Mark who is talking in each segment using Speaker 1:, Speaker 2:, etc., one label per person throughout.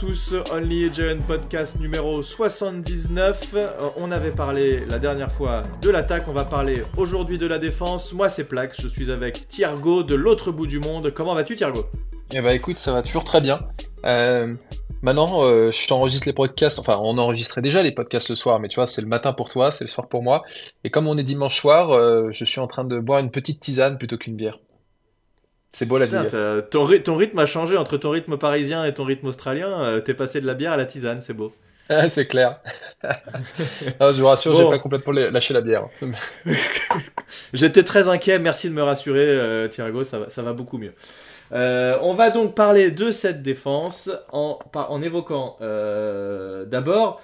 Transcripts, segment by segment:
Speaker 1: tous, Only a Giant Podcast numéro 79. Euh, on avait parlé la dernière fois de l'attaque, on va parler aujourd'hui de la défense. Moi c'est Plaque, je suis avec Thiergo de l'autre bout du monde. Comment vas-tu Thiergo?
Speaker 2: Eh bah écoute, ça va toujours très bien. Euh, maintenant, euh, je t'enregistre les podcasts, enfin on enregistrait déjà les podcasts le soir, mais tu vois, c'est le matin pour toi, c'est le soir pour moi. Et comme on est dimanche soir, je suis en train de boire une petite tisane plutôt qu'une bière. C'est beau la.
Speaker 1: Putain, ton, ry- ton rythme a changé entre ton rythme parisien et ton rythme australien. euh, T'es passé de la bière à la tisane, c'est beau.
Speaker 2: Ah, c'est clair. Non, je vous rassure, j'ai
Speaker 1: Bon.
Speaker 2: pas complètement lâché la bière.
Speaker 1: J'étais très inquiet, merci de me rassurer, euh, Thiergo, ça va, ça va beaucoup mieux. Euh, on va donc parler de cette défense en évoquant euh, d'abord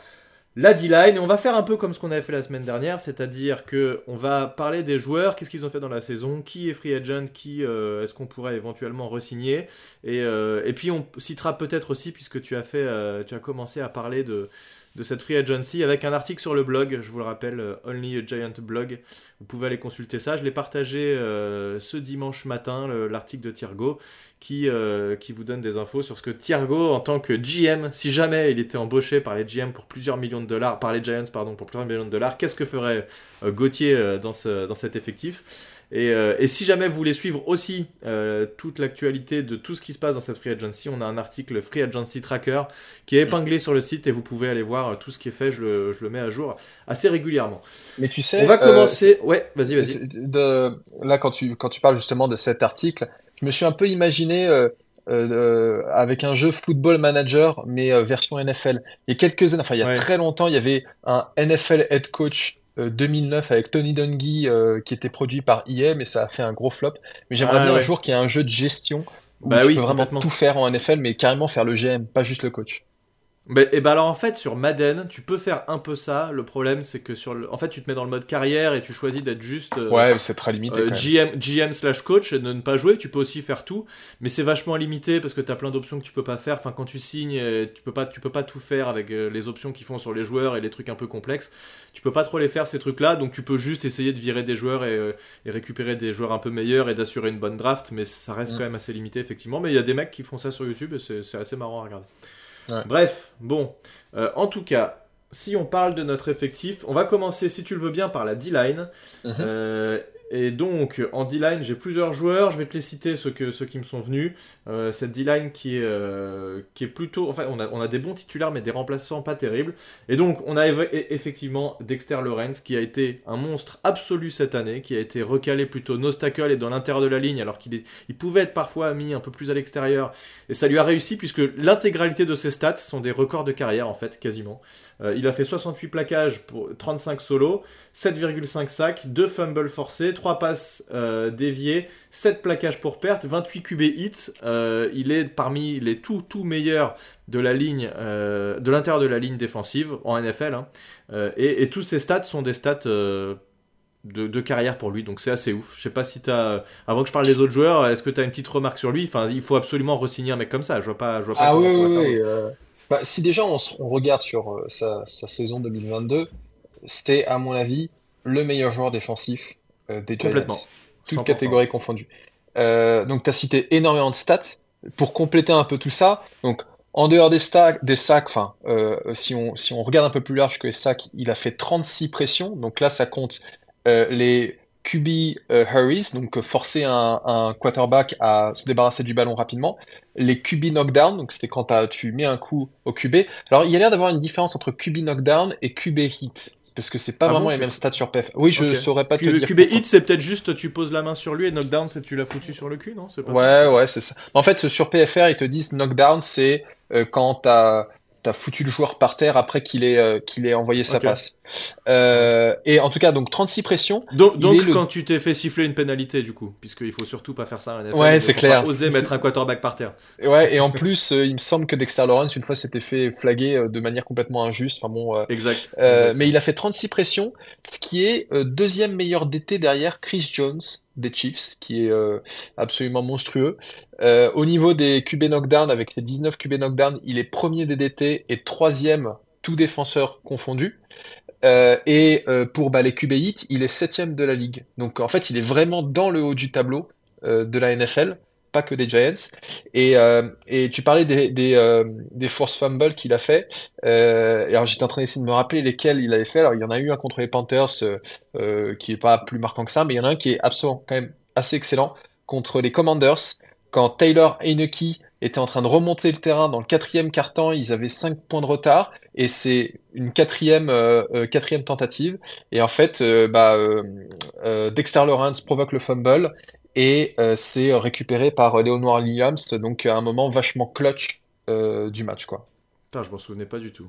Speaker 1: la D-line. On va faire un peu comme ce qu'on avait fait la semaine dernière, c'est-à-dire que on va parler des joueurs, qu'est-ce qu'ils ont fait dans la saison, qui est free agent, qui euh, est-ce qu'on pourrait éventuellement resigner. Et, euh, et puis on citera peut-être aussi puisque tu as fait, euh, tu as commencé à parler de de cette free agency avec un article sur le blog, je vous le rappelle, euh, Only a Giant blog. Vous pouvez aller consulter ça. Je l'ai partagé euh, ce dimanche matin, le- l'article de Thiergo, qui, euh, qui vous donne des infos sur ce que Thiergo, en tant que GM, si jamais il était embauché par les GM pour plusieurs millions de dollars, par les Giants, pardon, pour plusieurs millions de dollars, qu'est-ce que ferait Gauthier dans cet effectif? Et, euh, et si jamais vous voulez suivre aussi euh, toute l'actualité de tout ce qui se passe dans cette free agency, on a un article Free Agency Tracker qui est épinglé sur le site et vous pouvez aller voir euh, tout ce qui est fait. Je le, je le mets à jour assez régulièrement.
Speaker 2: Mais tu sais,
Speaker 1: On va commencer. ouais, vas-y, vas-y.
Speaker 2: de, là, quand tu, quand tu parles justement de cet article, je me suis un peu imaginé euh, avec un jeu Football Manager, mais euh, version NFL. Il y a quelques années, enfin il y a
Speaker 1: Ouais.
Speaker 2: très longtemps, il y avait un NFL Head Coach 2009 avec Tony Dungy euh, qui était produit par EA, mais ça a fait un gros flop. Mais j'aimerais
Speaker 1: Ah,
Speaker 2: bien
Speaker 1: ouais.
Speaker 2: un jour qu'il y ait un jeu de gestion où
Speaker 1: Bah
Speaker 2: tu
Speaker 1: oui,
Speaker 2: peux vraiment tout faire en NFL, mais carrément faire le GM, pas juste le coach.
Speaker 1: Ben, et ben alors en fait sur Madden, tu peux faire un peu ça. Le problème c'est que sur le, en fait tu te mets dans le mode carrière et tu choisis d'être juste euh,
Speaker 2: Ouais, c'est très limité
Speaker 1: euh. GM, GM slash coach et de ne pas jouer. Tu peux aussi faire tout, mais c'est vachement limité parce que tu as plein d'options que tu peux pas faire. Enfin quand tu signes, euh, tu peux pas, tu peux pas tout faire avec euh, les options qu'ils font sur les joueurs et les trucs un peu complexes. Tu peux pas trop les faire ces trucs-là, donc tu peux juste essayer de virer des joueurs et, euh, et récupérer des joueurs un peu meilleurs et d'assurer une bonne draft, mais ça reste
Speaker 2: Mm.
Speaker 1: quand même assez limité effectivement. Mais il y a des mecs qui font ça sur YouTube et c'est assez marrant à regarder. Bref, bon, Euh, en tout cas, si on parle de notre effectif, on va commencer, si tu le veux bien, par la D-line.
Speaker 2: Mhm.
Speaker 1: Euh, et donc, en D-line, j'ai plusieurs joueurs. Je vais te les citer, ceux, que, ceux qui me sont venus. Euh, cette D-line qui, est, euh, qui est plutôt. Enfin, on a, on a des bons titulaires, mais des remplaçants pas terribles. Et donc, on a effectivement Dexter Lawrence, qui a été un monstre absolu cette année, qui a été recalé plutôt no tackle et dans l'intérieur de la ligne, alors qu'il il pouvait être parfois mis un peu plus à l'extérieur. Et ça lui a réussi, puisque l'intégralité de ses stats sont des records de carrière, en fait, quasiment. Euh, il a fait 68 plaquages pour 35 solos, 7,5 sacs, 2 fumbles forcés, 3 passes euh, déviées, 7 plaquages pour perte, 28 QB hits. Euh, il est parmi les tout, tout meilleurs de la ligne, euh, de l'intérieur de la ligne défensive en NFL. hein. Et, et tous ces stats sont des stats de, de carrière pour lui, donc c'est assez ouf. Je sais pas si t'as, avant que je parle des autres joueurs, est-ce que tu as une petite remarque sur lui? Enfin, il faut absolument re-signer un mec comme ça. Je vois pas, je vois pas
Speaker 2: Ah oui, oui, bah, si déjà on, on regarde sur euh, sa, sa saison 2022, c'était à mon avis le meilleur joueur défensif euh, des Giants, toutes
Speaker 1: 100%.
Speaker 2: catégories confondues. Euh, donc tu as cité énormément de stats. Pour compléter un peu tout ça, donc en dehors des, stacks, des sacs, enfin, euh, si, on, si on regarde un peu plus large que les sacs, il a fait 36 pressions. Donc là, ça compte euh, les QB euh, hurries, donc euh, forcer un, un quarterback à se débarrasser du ballon rapidement. Les QB knockdown, donc c'est quand tu mets un coup au QB. Alors il y a l'air d'avoir une différence entre QB knockdown et QB hit, parce que c'est pas
Speaker 1: Ah
Speaker 2: vraiment
Speaker 1: bon,
Speaker 2: les mêmes stats sur PF. Oui, je
Speaker 1: Ok.
Speaker 2: saurais pas te
Speaker 1: QB,
Speaker 2: dire.
Speaker 1: QB hit, c'est peut-être juste tu poses la main sur lui et knockdown, c'est tu l'as foutu sur le cul, non? Pas ça
Speaker 2: Ouais, ouais, c'est ça. En fait, sur PFR, ils te disent knockdown, c'est euh, quand t'as t'as foutu le joueur par terre après qu'il ait euh, qu'il ait envoyé sa passe. Euh, et en tout cas, donc 36 pressions.
Speaker 1: Donc,
Speaker 2: le-
Speaker 1: quand tu t'es fait siffler une pénalité, du coup, puisqu'il faut surtout pas faire ça en NFL,
Speaker 2: Ouais, c'est clair.
Speaker 1: Pas oser mettre un quarterback par terre.
Speaker 2: Ouais, et en plus, euh, il me semble que Dexter Lawrence, une fois, s'était fait flaguer euh, de manière complètement injuste. Enfin bon, euh,
Speaker 1: Exact. Exact.
Speaker 2: mais il a fait 36 pressions, ce qui est deuxième meilleur DT derrière Chris Jones des Chiefs, qui est euh, absolument monstrueux. Euh, au niveau des QB knockdown, avec ses 19 QB knockdown, il est premier des DT et troisième, tout défenseur confondu. Euh, et euh, pour bah, les QB il est septième de la ligue. Donc en fait, il est vraiment dans le haut du tableau euh, de la NFL pas que des Giants. Et, tu parlais des, des, force fumbles qu'il a fait. Alors j'étais en train d'essayer de me rappeler lesquels il avait fait. Alors il y en a eu un contre les Panthers qui est pas plus marquant que ça, mais il y en a un qui est absolument quand même assez excellent contre les Commanders quand Taylor Heineke était en train de remonter le terrain dans le quatrième quart-temps, ils avaient 5 points de retard et c'est une quatrième, quatrième tentative. Et en fait, bah, Dexter Lawrence provoque le fumble et euh, c'est récupéré par euh, Leonard Williams, donc à un moment vachement clutch euh, du match, quoi.
Speaker 1: Putain, je m'en souvenais pas du tout.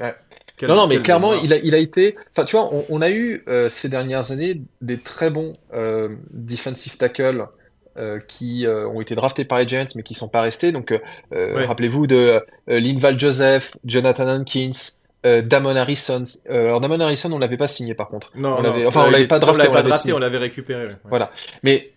Speaker 2: non, non, mais clairement, il a, il a été. Enfin, tu vois, on, a eu ces dernières années des très bons defensive tackles qui ont été draftés par les Giants, mais qui sont pas restés. Donc, rappelez-vous de Linval Joseph, Jonathan Hankins. Damon Harrison. alors Damon Harrison, on l'avait pas signé par contre.
Speaker 1: Non,
Speaker 2: on
Speaker 1: l'avait,
Speaker 2: enfin, on l'avait pas drafté,
Speaker 1: on l'avait drafté, on l'avait récupéré.
Speaker 2: Voilà. Mais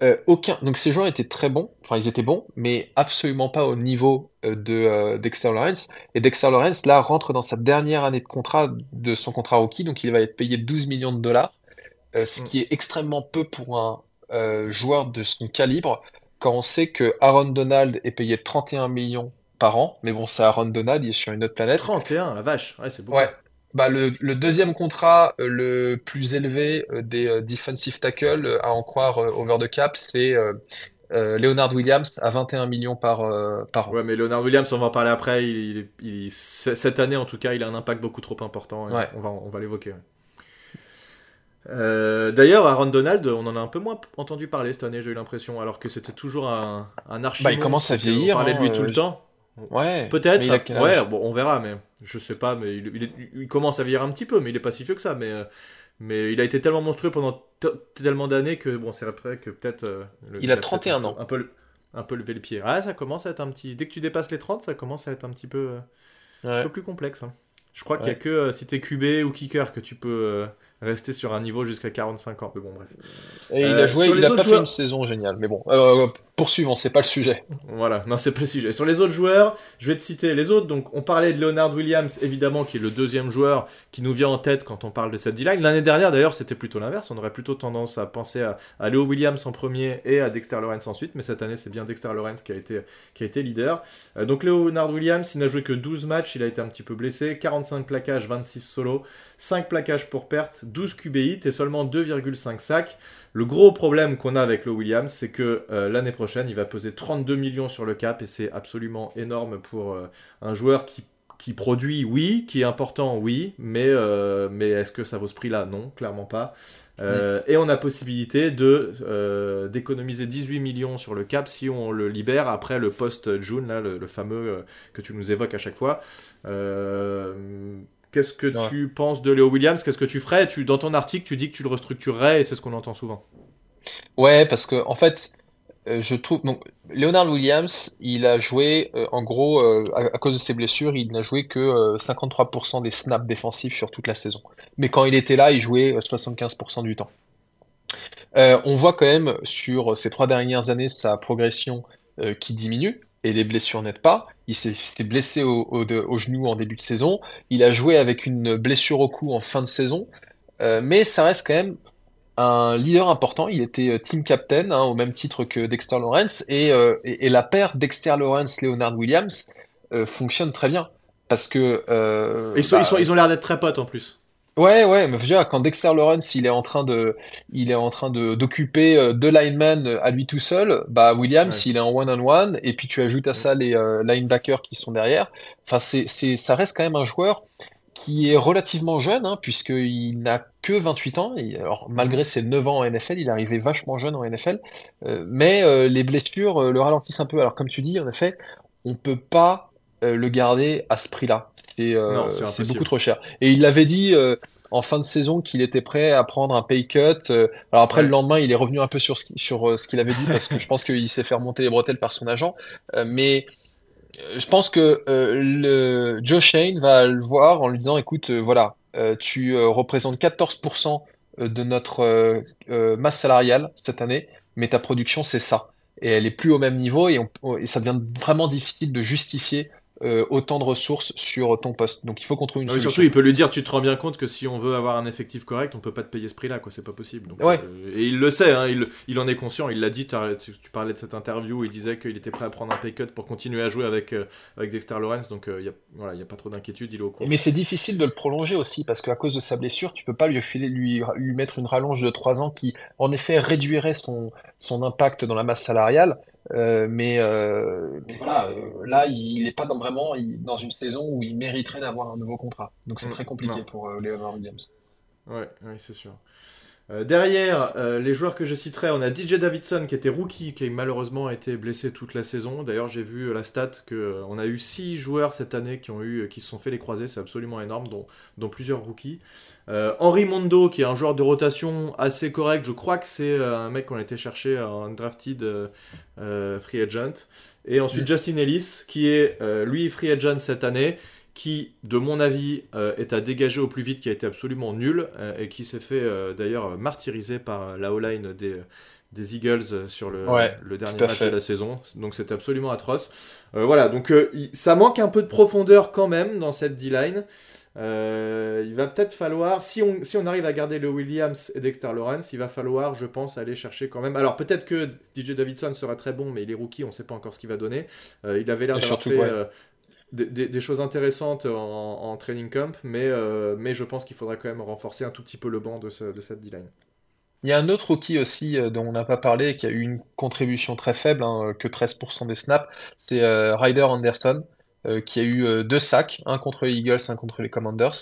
Speaker 2: euh, aucun. Donc ces joueurs étaient très bons, enfin ils étaient bons, mais absolument pas au niveau euh, de euh, Dexter Lawrence. Et Dexter Lawrence là rentre dans sa dernière année de contrat de son contrat rookie, donc il va être payé 12 millions de dollars, ce mm. qui est extrêmement peu pour un joueur de son calibre. Quand on sait que Aaron Donald est payé 31 millions par an, mais bon c'est Aaron Donald, il est sur une autre planète.
Speaker 1: 31, la vache, ouais c'est beaucoup.
Speaker 2: Ouais, bah, le, deuxième contrat euh, le plus élevé euh, des euh, defensive tackles, à en croire over the cap, c'est Leonard Williams à 21 millions par, par an.
Speaker 1: Ouais, mais Leonard Williams, on va en parler après. Il, cette année, en tout cas, il a un impact beaucoup trop important. On va, on va l'évoquer. D'ailleurs, Aaron Donald, on en a un peu moins entendu parler cette année, j'ai eu l'impression, alors que c'était toujours un, un archi.
Speaker 2: Bah, il commence à vieillir.
Speaker 1: On parlait de lui hein, tout le temps.
Speaker 2: Ouais.
Speaker 1: Peut-être. Ouais, bon, on verra, mais je sais pas, mais il, commence à vieillir un petit peu, mais il est pas si vieux que ça. Mais, euh, mais il a été tellement monstrueux pendant tellement d'années que bon, c'est après que peut-être. Euh,
Speaker 2: il, a 31 ans.
Speaker 1: Un peu, un peu levé le pied. Ah, ça commence à être un petit. Dès que tu dépasses les 30, ça commence à être un petit peu, euh, un peu plus complexe. Hein. Je crois qu'il y a que si t'es QB ou kicker que tu peux rester sur un niveau jusqu'à 45 ans. Mais bon, bref.
Speaker 2: Et il a joué, il a pas fait une saison géniale. Mais bon, poursuivons, c'est pas le sujet.
Speaker 1: Voilà, non, c'est pas le sujet. Sur les autres joueurs, je vais te citer les autres. Donc, on parlait de Leonard Williams, évidemment, qui est le deuxième joueur qui nous vient en tête quand on parle de cette D-line. L'année dernière, d'ailleurs, c'était plutôt l'inverse. On aurait plutôt tendance à penser à, Leo Williams en premier et à Dexter Lawrence ensuite. Mais cette année, c'est bien Dexter Lawrence qui a été, qui a été leader. Euh, donc, Leonard Williams, il n'a joué que 12 matchs. Il a été un petit peu blessé. 45 plaquages, 26 solos, 5 plaquages pour perte, 12 QBI et seulement 2,5 sacs. Le gros problème qu'on a avec Leo Williams, c'est que euh, l'année prochaine, il va peser 32 millions sur le cap et c'est absolument énorme pour euh, un joueur qui, qui, produit, oui, qui est important, oui, mais, euh, mais est-ce que ça vaut ce prix-là? Non, clairement pas. Et on a possibilité de d'économiser 18 millions sur le cap si on le libère après le post-June, le, le, fameux que tu nous évoques à chaque fois. Qu'est-ce que tu penses de Léo Williams? Qu'est-ce que tu ferais? Tu, Dans ton article, tu dis que tu le restructurerais et c'est ce qu'on entend souvent.
Speaker 2: Ouais, parce que en fait, euh, je trouve. Donc, Leonard Williams, il a joué, euh, en gros, euh, à, cause de ses blessures, il n'a joué que 53% des snaps défensifs sur toute la saison. Mais quand il était là, il jouait 75% du temps. on voit quand même sur ces trois dernières années sa progression qui diminue et les blessures n'aident pas. Il s'est blessé au, au, genou en début de saison. Il a joué avec une blessure au cou en fin de saison. Euh, mais ça reste quand même un leader important. Il était euh, team captain hein, au même titre que Dexter Lawrence. Et, euh, et, la paire Dexter Lawrence-Leonard Williams fonctionne très bien. Parce que.
Speaker 1: ils, sont, ils, sont, ils ont l'air d'être très potes en plus.
Speaker 2: Ouais, ouais, mais veux quand Dexter Lawrence il est en train de, il est en train de d'occuper euh, deux linemen euh, à lui tout seul, bah Williams il est en one on one et puis tu ajoutes à ça les euh, linebackers qui sont derrière. Enfin c'est c'est ça reste quand même un joueur qui est relativement jeune hein, puisqu'il n'a que 28 ans. Et, alors malgré ses 9 ans en NFL, il est arrivé vachement jeune en NFL, mais les blessures le ralentissent un peu. Alors comme tu dis, en effet, on peut pas le garder à ce prix-là. Euh, c'est beaucoup trop cher. Et il l'avait dit euh, en fin de saison qu'il était prêt à prendre un pay cut. Euh, alors après le lendemain, il est revenu un peu sur ce, sur ce qu'il avait dit parce que je pense qu'il s'est fait remonter les bretelles par son agent. mais je pense que le Joe Shane va le voir en lui disant écoute, voilà, tu représentes 14% de notre masse salariale cette année, mais ta production c'est ça. Et elle est plus au même niveau et, et ça devient vraiment difficile de justifier euh, autant de ressources sur ton poste. Donc il faut qu'on trouve une solution.
Speaker 1: Surtout, il peut lui dire, tu te rends bien compte que si on veut avoir un effectif correct, on peut pas te payer ce prix-là, quoi. C'est pas possible. Donc,
Speaker 2: ouais.
Speaker 1: euh, et il le sait, hein, il, il, en est conscient. Il l'a dit. Tu, tu, parlais de cette interview où il disait qu'il était prêt à prendre un pay cut pour continuer à jouer avec euh, avec Dexter Lawrence. Donc il y a voilà, il y a pas trop d'inquiétude. Il est au courant.
Speaker 2: Mais c'est difficile de le prolonger aussi parce qu'à cause de sa blessure, tu peux pas lui filer lui lui mettre une rallonge de 3 ans qui en effet réduirait son son impact dans la masse salariale. Euh, mais, euh, mais, voilà, euh, là, il n'est pas dans, vraiment il, dans une saison où il mériterait d'avoir un nouveau contrat. Donc c'est mmh, très compliqué non. pour Leonard Williams.
Speaker 1: Ouais, ouais c'est sûr. Euh, derrière, euh, les joueurs que je citerai, on a DJ Davidson qui était rookie, qui malheureusement été blessé toute la saison. D'ailleurs, j'ai vu la stat que on a eu 6 joueurs cette année qui ont eu, qui se sont fait les croisés, c'est absolument énorme, dont, dont plusieurs rookies. Euh, Henry Mondo, qui est un joueur de rotation assez correct, je crois que c'est un mec qu'on a été chercher en drafted free agent. Et ensuite mmh. Justin Ellis, qui est lui free agent cette année qui, de mon avis, euh, est à dégager au plus vite, qui a été absolument nul, euh, et qui s'est fait euh, d'ailleurs martyriser par la O-line des, des, Eagles sur le,
Speaker 2: ouais,
Speaker 1: le dernier match fait. de la saison. Donc c'était absolument atroce. voilà, donc ça manque un peu de profondeur quand même dans cette D-line. il va peut-être falloir, si on, si on arrive à garder le Williams et Dexter Lawrence, il va falloir, je pense, aller chercher quand même. Alors peut-être que DJ Davidson sera très bon, mais il est rookie, on ne sait pas encore ce qu'il va donner. il avait l'air d'avoir fait
Speaker 2: ouais
Speaker 1: des, choses intéressantes en, training camp, mais, euh, mais je pense qu'il faudrait quand même renforcer un tout petit peu le banc de, ce, de cette D-line.
Speaker 2: Il y a un autre rookie aussi euh, dont on n'a pas parlé, qui a eu une contribution très faible, hein, que 13% des snaps, c'est euh, Ryder Anderson, qui a eu deux sacs, un contre les Eagles, un contre les Commanders.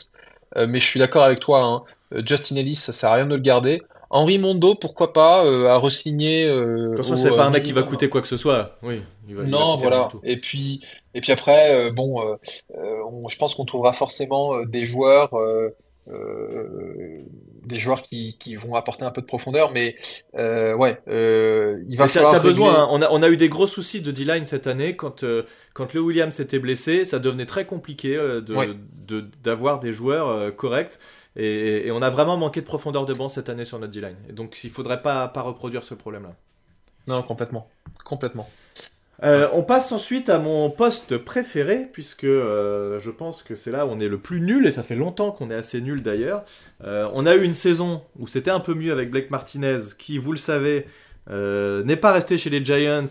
Speaker 2: Mais je suis d'accord avec toi, hein, Justin Ellis, ça sert à rien de le garder. Henri Mondo, pourquoi pas, euh, à re-signer. Euh,
Speaker 1: de toute façon, c'est pas un mec qui va coûter quoi que ce soit. Oui.
Speaker 2: Il va, non, il voilà. Et puis, et puis après, euh, bon, euh, on, je pense qu'on trouvera forcément des joueurs, des joueurs qui, qui, vont apporter un peu de profondeur, mais ouais, il va
Speaker 1: mais
Speaker 2: falloir.
Speaker 1: T'as besoin. Hein. On a, on a eu des gros soucis de D-line cette année quand quand le Williams était blessé, ça devenait très compliqué de
Speaker 2: ouais.
Speaker 1: d'avoir des joueurs corrects. Et, et, on a vraiment manqué de profondeur de banc cette année sur notre D-line. Donc il faudrait pas, pas reproduire ce problème-là.
Speaker 2: Non, complètement. Complètement.
Speaker 1: Euh, on passe ensuite à mon poste préféré, puisque euh, je pense que c'est là où on est le plus nul, et ça fait longtemps qu'on est assez nul d'ailleurs. Euh, on a eu une saison où c'était un peu mieux avec Blake Martinez, qui, vous le savez, n'est pas resté chez les Giants.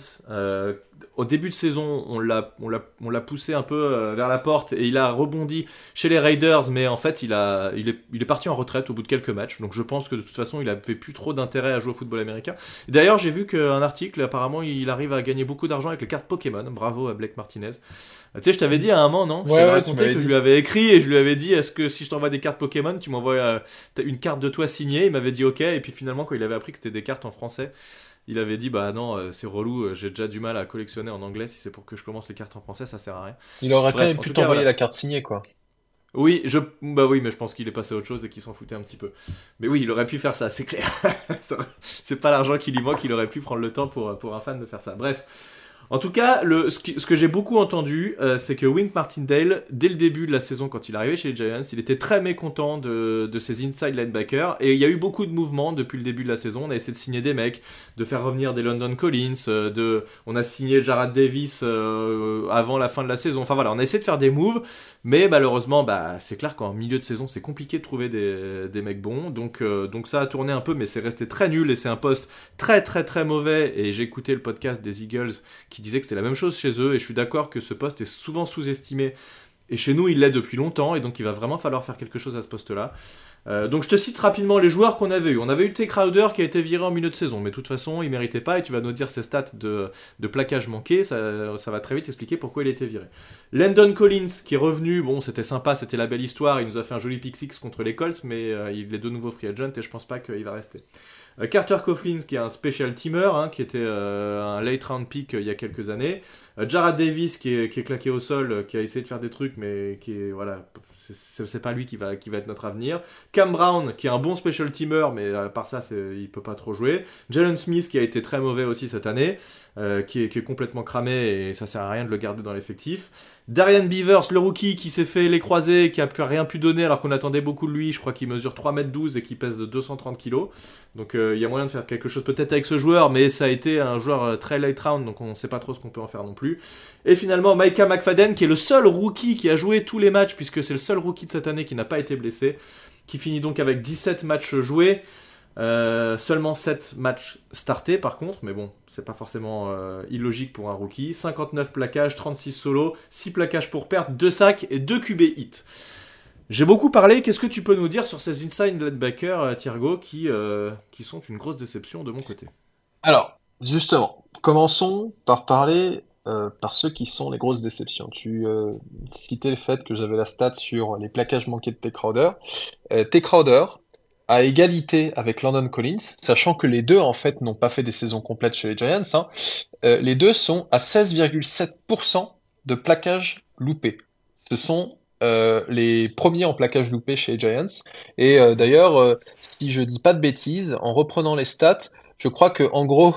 Speaker 1: Au début de saison, on l'a, on l'a, on l'a poussé un peu euh, vers la porte et il a rebondi chez les Raiders, mais en fait, il, a, il, est, il est parti en retraite au bout de quelques matchs. Donc je pense que de toute façon, il avait plus trop d'intérêt à jouer au football américain. D'ailleurs, j'ai vu qu'un article, apparemment, il arrive à gagner beaucoup d'argent avec les cartes Pokémon. Bravo à Blake Martinez. Tu sais, je t'avais dit à un moment, non? Je
Speaker 2: ouais,
Speaker 1: t'avais
Speaker 2: ouais,
Speaker 1: raconté que dit. je lui avais écrit et je lui avais dit est-ce que si je t'envoie des cartes Pokémon, tu m'envoies euh, une carte de toi signée? Il m'avait dit ok. Et puis finalement, quand il avait appris que c'était des cartes en français, il avait dit bah non euh, c'est relou j'ai déjà du mal à collectionner en anglais si c'est pour que je commence les cartes en français ça sert à rien.
Speaker 2: Il aurait quand même pu t'envoyer voilà. la carte signée quoi.
Speaker 1: Oui je bah oui mais je pense qu'il est passé à autre chose et qu'il s'en foutait un petit peu. Mais oui il aurait pu faire ça c'est clair. C'est pas l'argent qui lui manque il aurait pu prendre le temps pour pour un fan de faire ça. Bref en tout cas, ce, que, j'ai beaucoup entendu, euh, c'est que Wink Martindale, dès le début de la saison, quand il est arrivé chez les Giants, il était très mécontent de, ses inside linebackers. Et il y a eu beaucoup de mouvements depuis le début de la saison. On a essayé de signer des mecs, de faire revenir des London Collins, euh, on a signé Jarrad Davis euh, avant la fin de la saison. Enfin voilà, on a essayé de faire des moves. Mais malheureusement, bah, c'est clair qu'en milieu de saison, c'est compliqué de trouver des, mecs bons. Donc, donc ça a tourné un peu, mais c'est resté très nul et c'est un poste très très très mauvais. Et j'ai écouté le podcast des Eagles qui disait que c'était la même chose chez eux. Et je suis d'accord que ce poste est souvent sous-estimé. Et chez nous, il l'est depuis longtemps. Et donc, il va vraiment falloir faire quelque chose à ce poste-là. Euh, donc je te cite rapidement les joueurs qu'on avait eu. On avait eu T. Crowder qui a été viré en milieu de saison, mais de toute façon il méritait pas et tu vas nous dire ses stats de, plaquage manqué, ça, va très vite expliquer pourquoi il a été viré. Landon Collins qui est revenu, bon c'était sympa, c'était la belle histoire, il nous a fait un joli pick contre les Colts, mais euh, il est de nouveau free agent et je pense pas qu'il va rester. Euh, Carter Coughlin, qui est un special teamer, hein, qui était euh, un late round pick euh, il y a quelques années. Jarrad Davis, qui est, qui est, claqué au sol, qui a essayé de faire des trucs, mais qui est, voilà, c'est pas lui qui va, qui va être notre avenir. Cam Brown, qui est un bon special teamer, mais à part ça, il peut pas trop jouer. Jalen Smith, qui a été très mauvais aussi cette année, euh, qui, est, complètement cramé et ça sert à rien de le garder dans l'effectif. Darian Beavers, le rookie, qui s'est fait les croisés, qui a rien pu donner alors qu'on attendait beaucoup de lui. Je crois qu'il mesure 3m12 et qui pèse de 230 kg. Donc euh, il y a moyen de faire quelque chose peut-être avec ce joueur, mais ça a été un joueur euh, très late round, donc on ne sait pas trop ce qu'on peut en faire non plus. Et finalement, Micah McFadden, qui est le seul rookie qui a joué tous les matchs, puisque c'est le seul rookie de cette année qui n'a pas été blessé qui finit donc avec 17 matchs joués. Euh, seulement 7 matchs startés par contre, mais bon, c'est pas forcément euh, illogique pour un rookie. 59 plaquages, 36 solos, 6 plaquages pour perte, 2 sacs et 2 QB hits. J'ai beaucoup parlé, qu'est-ce que tu peux nous dire sur ces inside linebackers, euh, Thiergo, qui, qui sont une grosse déception de mon côté?
Speaker 2: Alors, justement, commençons par parler euh, par ceux qui sont les grosses déceptions. Tu euh, citais le fait que j'avais la stat sur les plaquages manqués de T. Crowder. Euh, T. Crowder, à égalité avec London Collins, sachant que les deux en fait n'ont pas fait des saisons complètes chez les Giants, hein, les deux sont à 16,7% de plaquages loupés. Ce sont les premiers en plaquage loupé chez les Giants. Et d'ailleurs, si je dis pas de bêtises, en reprenant les stats, je crois que en gros,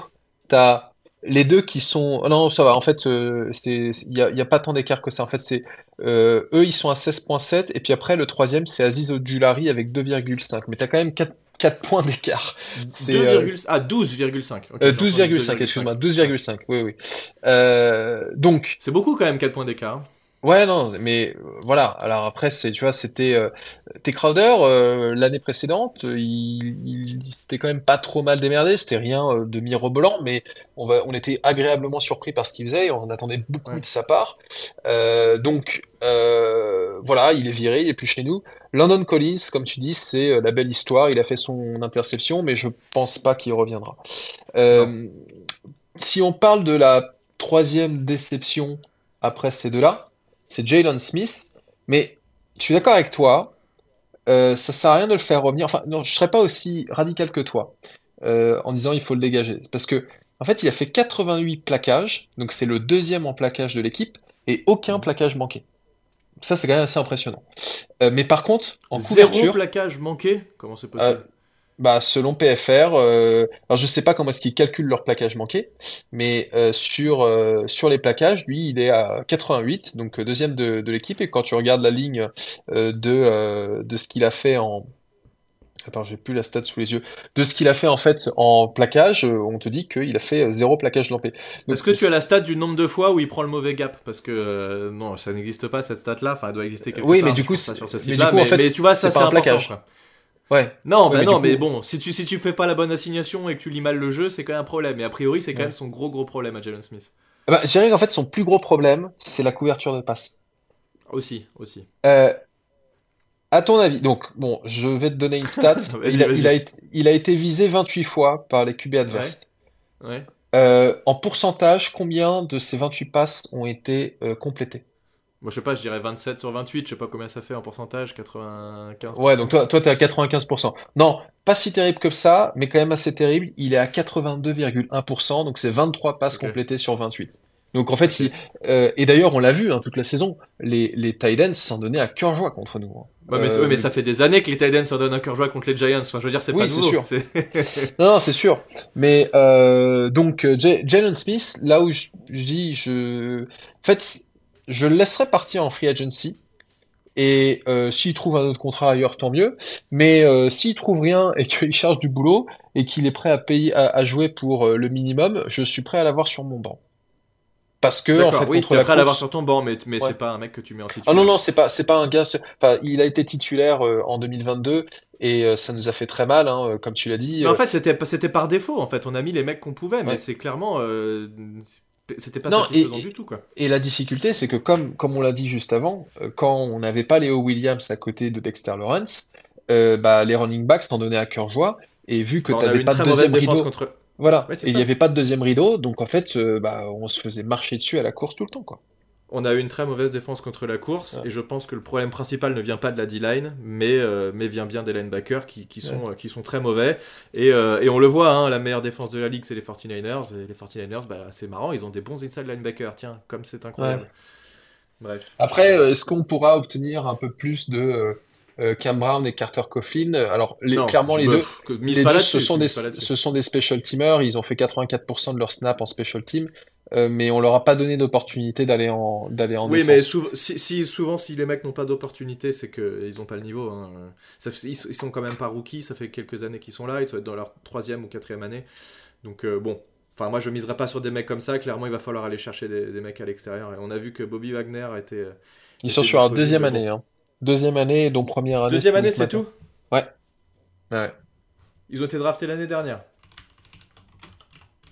Speaker 2: tu as les deux qui sont non ça va en fait euh, il y a, pas tant d'écart que ça. En fait c'est euh, eux ils sont à 16.7 et puis après le troisième c'est Aziz Odulari avec 2,5 mais t'as quand même 4, 4 points d'écart.
Speaker 1: C'est euh, ah 12,5
Speaker 2: okay, 12,5 excuse-moi 12,5 oui oui. Euh, donc.
Speaker 1: C'est beaucoup quand même 4 points d'écart
Speaker 2: Ouais, non, mais euh, voilà. Alors après, c'est, tu vois, c'était euh, T. Crowder euh, l'année précédente, il, il s'était quand même pas trop mal démerdé. C'était rien euh, de mirobolant, mais on va, on était agréablement surpris par ce qu'il faisait. Et on attendait beaucoup de sa part. donc voilà, il est viré, il est plus chez nous. London Collins, comme tu dis, c'est la belle histoire. Il a fait son interception, mais je pense pas qu'il reviendra. si on parle de la troisième déception après ces deux-là c'est Jalen Smith. Mais je suis d'accord avec toi, euh, ça sert à rien de le faire revenir. Enfin, non, je serais pas aussi radical que toi euh, en disant il faut le dégager. Parce que, en fait, il a fait 88 plaquages, donc c'est le deuxième en plaquage de l'équipe, et aucun plaquage manqué. Ça, c'est quand même assez impressionnant. Euh, mais par contre, en
Speaker 1: Zéro couverture. plaquage manqué? Comment c'est possible?
Speaker 2: Bah, selon PFR, euh, alors je sais pas comment est-ce qu'ils calculent leur plaquage manqué, mais euh, sur, euh, sur les plaquages, lui, il est à 88, donc deuxième de, de l'équipe. Et quand tu regardes la ligne de, de ce qu'il a fait en. Attends, j'ai plus la stat sous les yeux. De ce qu'il a fait en fait en plaquage, on te dit qu'il a fait zéro plaquage lampé.
Speaker 1: Est-ce que tu as la stat du nombre de fois où il prend le mauvais gap? Parce que non, ça n'existe pas cette stat-là. Enfin, elle doit exister quelque
Speaker 2: oui,
Speaker 1: part.
Speaker 2: Oui, mais du coup,
Speaker 1: sur ce. Mais, en fait, tu vois, ça c'est un plaquage. Quoi.
Speaker 2: Ouais.
Speaker 1: Non, bah mais non, mais bon, si tu, si tu fais pas la bonne assignation et que tu lis mal le jeu, c'est quand même un problème. Et a priori, c'est quand même son gros gros problème à Jalen Smith.
Speaker 2: Bah, je dirais qu'en fait, son plus gros problème, c'est la couverture de passe.
Speaker 1: Aussi, aussi.
Speaker 2: Euh, à ton avis, donc, bon, je vais te donner une stat. il, a, il, a été, il, a, été, visé 28 fois par les QB adverses.
Speaker 1: Ouais.
Speaker 2: Euh, en pourcentage, combien de ces 28 passes ont été euh, complétées?
Speaker 1: Moi, je sais pas, je dirais 27 sur 28, je sais pas combien ça fait en pourcentage, 95%.
Speaker 2: Ouais, donc toi, toi, t'es à 95%. Non, pas si terrible que ça, mais quand même assez terrible. Il est à 82,1%, donc c'est 23 passes complétées sur 28. Donc en fait, il, euh, et d'ailleurs, on l'a vu hein, toute la saison, les, les Titans s'en donnaient à cœur joie contre nous. Hein.
Speaker 1: Ouais, mais, mais, ça fait des années que les Titans s'en donnent à cœur joie contre les Giants. Enfin, je veux dire, c'est pas nouveau.
Speaker 2: Sûr. non, non c'est sûr. Mais euh, donc, euh, Jalen Smith, là où je, je dis, je, en fait, je le laisserai partir en free agency. Et euh, s'il trouve un autre contrat ailleurs, tant mieux. Mais euh, s'il trouve rien et qu'il cherche du boulot et qu'il est prêt à payer à, jouer pour euh, le minimum, je suis prêt à l'avoir sur mon banc. Parce que en fait,
Speaker 1: oui, contre la prêt à l'avoir sur ton banc, mais, mais c'est pas un mec que tu mets en titulaire.
Speaker 2: Ah non non, c'est pas c'est pas un gars. Enfin, il a été titulaire en 2022 et ça nous a fait très mal, hein, comme tu l'as dit.
Speaker 1: Mais en fait, c'était c'était par défaut. En fait, on a mis les mecs qu'on pouvait, mais c'est clairement c'était pas satisfaisant du tout, quoi.
Speaker 2: Et la difficulté, c'est que comme, comme on l'a dit juste avant, euh, quand on n'avait pas Léo Williams à côté de Dexter Lawrence, euh, bah, les running backs s'en donnaient à cœur joie. Et vu que tu n'avais pas de deuxième rideau, contre... voilà, et il n'y avait pas de deuxième rideau, donc en fait, euh, bah, on se faisait marcher dessus à la course tout le temps, quoi
Speaker 1: on a eu une très mauvaise défense contre la course et je pense que le problème principal ne vient pas de la D-line mais, euh, mais vient bien des linebackers qui, qui sont, euh, qui sont très mauvais et, euh, et on le voit hein, la meilleure défense de la ligue c'est les 49ers et les 49ers bah, c'est marrant ils ont des bons inside linebackers tiens comme c'est incroyable
Speaker 2: bref après est-ce qu'on pourra obtenir un peu plus de Cam Brown et Carter Coughlin? Alors, les, clairement, les deux, les deux ce, sont des, ce sont des special teamers. Ils ont fait 84% de leur snap en special team. Euh, mais on leur a pas donné d'opportunité d'aller en d'aller en
Speaker 1: oui mais si, souvent si les mecs n'ont pas d'opportunité c'est qu'ils n'ont pas le niveau hein. ça, ils, sont quand même pas rookies ça fait quelques années qu'ils sont là ils sont dans leur troisième ou quatrième année. Donc euh, bon. Enfin moi je miserais pas sur des mecs comme ça. Clairement il va falloir aller chercher des, mecs à l'extérieur. Et on a vu que Bobby Wagner a été
Speaker 2: ils sont sur leur deuxième année hein. deuxième année dont première année
Speaker 1: deuxième année c'est tout?
Speaker 2: Ouais. Ouais.
Speaker 1: Ils ont été draftés l'année dernière.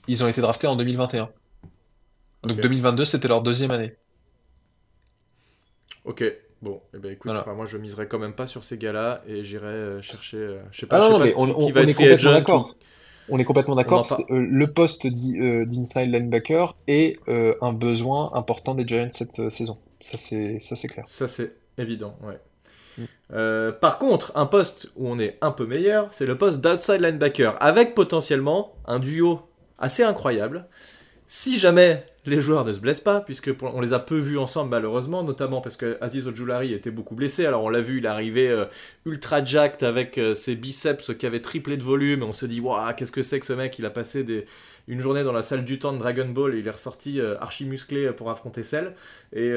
Speaker 2: Ils ont été draftés en 2021 donc 2022, c'était leur deuxième année.
Speaker 1: Ok, bon, eh ben, écoute, moi je miserais quand même pas sur ces gars-là et j'irai euh, chercher, euh, je sais
Speaker 2: pas, ah je sais pas on, qui, va être free agent. On est complètement d'accord. Euh, le poste d'inside linebacker est un besoin important des Giants cette saison. Ça c'est ça c'est clair.
Speaker 1: Ça c'est évident, ouais. Mm. par contre, un poste où on est un peu meilleur, c'est le poste d'outside linebacker, avec potentiellement un duo assez incroyable. Si jamais les joueurs ne se blessent pas, puisque on les a peu vus ensemble malheureusement, notamment parce que Aziz Ojulari était beaucoup blessé. Alors on l'a vu, il arrivé euh, ultra jacked avec euh, ses biceps qui avaient triplé de volume, et on se dit, waouh, qu'est-ce que c'est que ce mec? Il a passé une journée dans la salle du temps de Dragon Ball et il est ressorti euh, archi musclé pour affronter Cell. Et,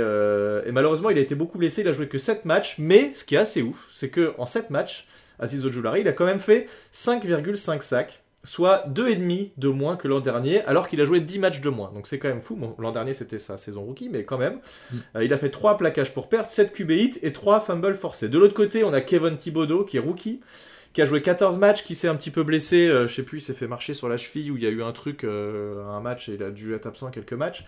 Speaker 1: malheureusement, il a été beaucoup blessé, il a joué que 7 matchs, mais ce qui est assez ouf, c'est que en 7 matchs, Aziz Ojulari, il a quand même fait 5,5 sacs soit 2,5 de moins que l'an dernier, alors qu'il a joué 10 matchs de moins. Donc c'est quand même fou. l'an dernier, c'était sa saison rookie, mais quand même. Mm. Euh, il a fait 3 plaquages pour perte, 7 QB hits et 3 fumbles forcés. De l'autre côté, on a Kevin Thibodeau, qui est rookie, qui a joué 14 matchs, qui s'est un petit peu blessé. Euh, je sais plus, il s'est fait marcher sur la cheville, où il y a eu un truc, euh, un match, et il a dû être absent quelques matchs.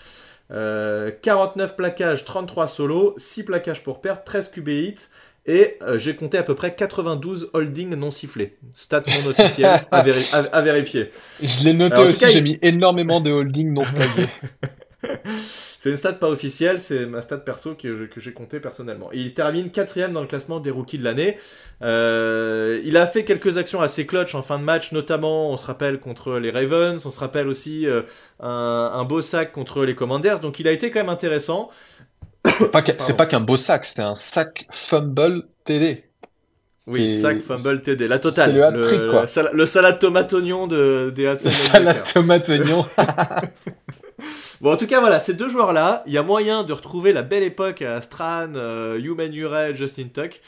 Speaker 1: 49 plaquages, 33 solos, 6 plaquages pour perte, 13 QB hits. Et euh, j'ai compté à peu près 92 holdings non sifflés. Stat non officiel à, vérifier.
Speaker 2: Je l'ai noté aussi, j'ai mis énormément de holdings non flagués.
Speaker 1: c'est une stat pas officielle, c'est ma stat perso que, j'ai compté personnellement. il termine quatrième dans le classement des rookies de l'année. Euh, il a fait quelques actions assez clutch en fin de match, notamment, on se rappelle, contre les Ravens, on se rappelle aussi euh, un, un, beau sac contre les Commanders, donc il a été quand même intéressant.
Speaker 2: C'est pas qu'un beau sac, c'est un sac fumble TD.
Speaker 1: Oui, sac fumble TD, la totale. le, le, salade tomate oignon de, des
Speaker 2: Le salade tomate oignon.
Speaker 1: bon, en tout cas, voilà, ces deux joueurs-là, il y a moyen de retrouver la belle époque à Stran, euh, Human Ure, Justin Tuck.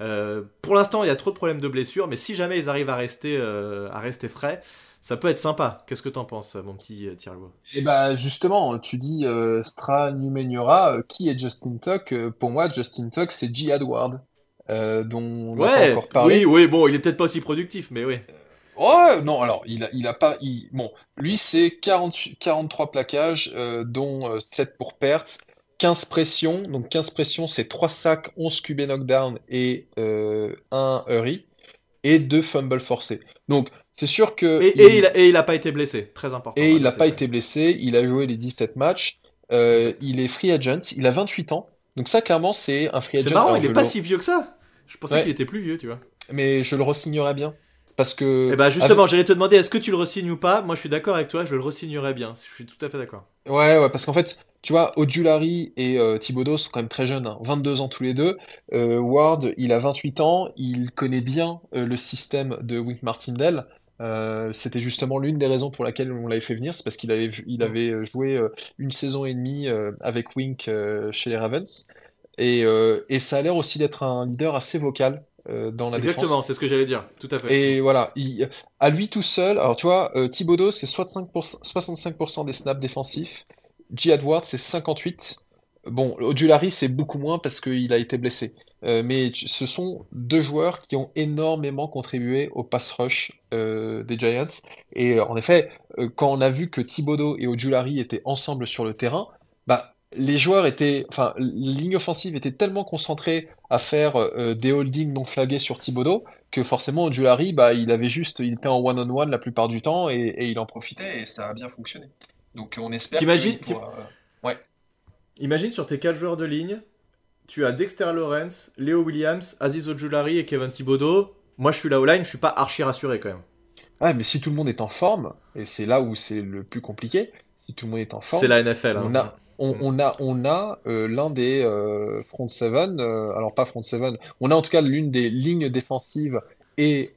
Speaker 1: Euh, pour l'instant, il y a trop de problèmes de blessures, mais si jamais ils arrivent à rester, euh, à rester frais, ça peut être sympa. Qu'est-ce que t'en penses, mon petit euh, Thiergo
Speaker 2: Eh bah justement, tu dis euh, Stra Numeniora, euh, qui est Justin Tuck? Pour moi, Justin Tuck, c'est G. Edward, dont on
Speaker 1: ouais, encore parlé. Oui, oui, bon, il est peut-être pas aussi productif, mais oui.
Speaker 2: Oh non, alors il a, il a pas, bon, lui c'est 43 plaquages, dont 7 pour perte, 15 pressions, donc 15 pressions c'est 3 sacs, 11 QB knockdown et 1 hurry, et 2 fumbles forcés. Donc c'est sûr que.
Speaker 1: Et, il... n'a pas été blessé, très important.
Speaker 2: Et il n'a pas été blessé, il a joué les 17 matchs, euh, il est free agent, il a 28 ans. Donc, ça, clairement, c'est un free agent.
Speaker 1: C'est marrant, il n'est pas si vieux que ça. Je pensais qu'il était plus vieux, tu vois.
Speaker 2: Mais je le re-signerais bien. Parce que.
Speaker 1: Eh ben justement, j'allais te demander est-ce que tu le re-signes ou pas? Moi, je suis d'accord avec toi, je le re-signerais bien. Je suis tout à fait d'accord.
Speaker 2: Ouais, ouais, parce qu'en fait, tu vois, Odulari et euh, Thibodeau sont quand même très jeunes, 22 hein. ans tous les deux. Euh, Ward, il a 28 ans, il connaît bien le système de Wink Martindale. Euh, c'était justement l'une des raisons pour laquelle on l'avait fait venir, c'est parce qu'il avait, il avait joué euh, une saison et demie euh, avec Wink chez les Ravens. Et, et ça a l'air aussi d'être un leader assez vocal dans la
Speaker 1: défense. Exactement, c'est ce que j'allais dire, tout à fait.
Speaker 2: Et voilà, à lui tout seul, alors tu vois, Thibodeau c'est 65%, des snaps défensifs, G. Edwards c'est 58%. Bon, Odulari c'est beaucoup moins parce qu'il a été blessé. Euh, mais ce sont deux joueurs qui ont énormément contribué au pass rush euh, des Giants. Et euh, en effet, quand on a vu que Thibodeau et Ojulari étaient ensemble sur le terrain, bah, les joueurs étaient, enfin, ligne offensive était tellement concentrée à faire des holdings non flagués sur Thibodeau que forcément Ojulari, bah, il avait juste, il était en one-on-one la plupart du temps et, il en profitait et ça a bien fonctionné. Donc on espère.
Speaker 1: T'imagines. Imagine sur tes quatre joueurs de ligne, tu as Dexter Lawrence, Leo Williams, Aziz Ojulari et Kevin Thibodeau. Moi, je suis là au line, je suis pas archi rassuré quand même.
Speaker 2: Ouais, mais si tout le monde est en forme, et c'est là où c'est le plus compliqué, si tout le monde est en forme,
Speaker 1: c'est la NFL.
Speaker 2: On, hein. a, on, a, on a l'un des front seven, alors pas front seven, on a en tout cas l'une des lignes défensives et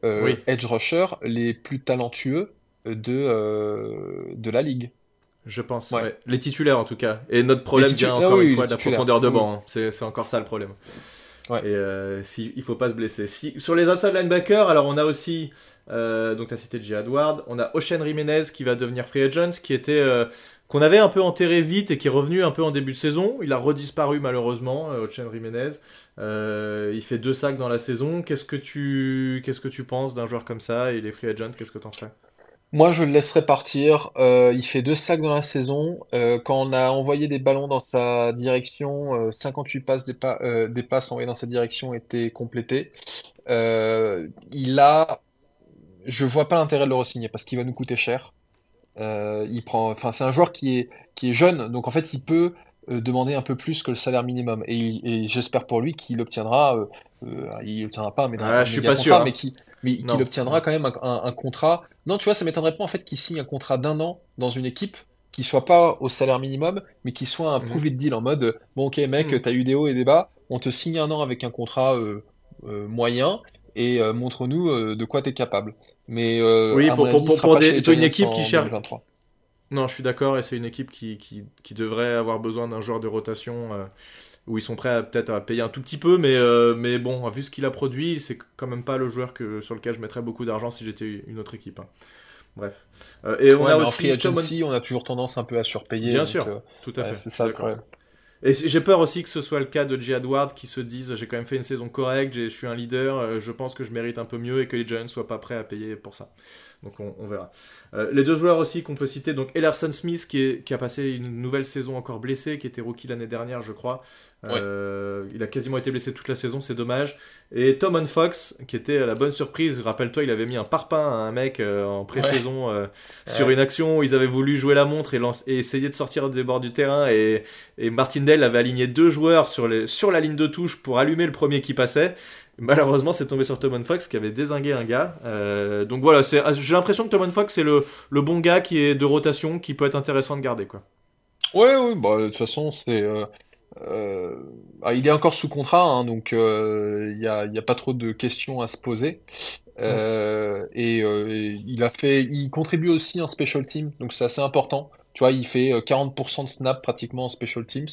Speaker 2: edge rusher les plus talentueux de, de la ligue.
Speaker 1: Je pense, les titulaires en tout cas. Et notre problème vient encore ah une fois de la profondeur de banc. Hein. C'est encore ça le problème. Et euh, si, il faut pas se blesser. Si, sur les outside linebackers, alors on a aussi, euh, donc tu as cité J. Edward, on a Ocean Jiménez qui va devenir free agent, qui était, euh, qu'on avait un peu enterré vite et qui est revenu un peu en début de saison. Il a redisparu malheureusement, Ocean Jiménez. il fait deux sacs dans la saison. Qu'est-ce que tu, qu'est-ce que tu penses d'un joueur comme ça Il est free agent, qu'est-ce que tu en fais
Speaker 2: moi, je le laisserai partir. Euh, il fait deux sacs dans la saison. Euh, quand on a envoyé des ballons dans sa direction, 58 euh, passes des, des, passes envoyées dans sa direction étaient complétées. il a, je vois pas l'intérêt de le re-signer parce qu'il va nous coûter cher. il prend, enfin, c'est un joueur qui est qui est jeune, donc en fait, il peut demander un peu plus que le salaire minimum. Et, j'espère pour lui qu'il obtiendra, il obtiendra pas, mais
Speaker 1: ah, je suis pas sûr, hein.
Speaker 2: mais qui mais qu'il obtiendra quand même un, contrat. Non, tu vois, ça m'étonnerait pas en fait qu'il signe un contrat d'un an dans une équipe qui soit pas au salaire minimum, mais qui soit un mmh. prove deal en mode bon, ok, mec, mmh. t'as eu des hauts et des bas, on te signe un an avec un contrat euh, euh, moyen et euh, montre-nous de quoi t'es capable. Mais
Speaker 1: oui, pour, pour, une équipe qui cherche. Non, je suis d'accord, et c'est une équipe qui, qui, qui, devrait avoir besoin d'un joueur de rotation où ils sont prêts à peut-être à payer un tout petit peu, mais, euh, mais bon, vu ce qu'il a produit, c'est quand même pas le joueur que, sur lequel je mettrais beaucoup d'argent si j'étais une autre équipe. Hein. Bref.
Speaker 2: Euh, et on a aussi en free agency, on a toujours tendance un peu à surpayer.
Speaker 1: Bien sûr, euh, tout à fait. C'est ça le problème. Et j'ai peur aussi que ce soit le cas de J. Edward qui se dise j'ai quand même fait une saison correcte, je suis un leader, je pense que je mérite un peu mieux et que les Giants soient pas prêts à payer pour ça. Donc on, verra. Euh, les deux joueurs aussi qu'on peut citer, donc Ellerson Smith qui, a passé une nouvelle saison encore blessé, qui était rookie l'année dernière je crois. Euh, il a quasiment été blessé toute la saison, c'est dommage. Et Tom Fox qui était la bonne surprise, rappelle-toi il avait mis un parpaing à un mec euh, en pré-saison sur une action où ils avaient voulu jouer la montre et, et essayer de sortir des bords du terrain et, et Martindale avait aligné deux joueurs sur, les, sur la ligne de touche pour allumer le premier qui passait. Malheureusement, c'est tombé sur Tomon Fox qui avait désingué un gars. Euh, donc voilà, ah, j'ai l'impression que Tomon Fox, c'est le, bon gars qui est de rotation, qui peut être intéressant de garder. Quoi.
Speaker 2: Ouais, ouais, bah, de toute façon, c'est. Euh, euh, ah, il est encore sous contrat, hein, donc il n'y a, y a, pas trop de questions à se poser. et il a fait, il contribue aussi en special team, donc c'est assez important. Tu vois, il fait 40% de snap pratiquement en special teams.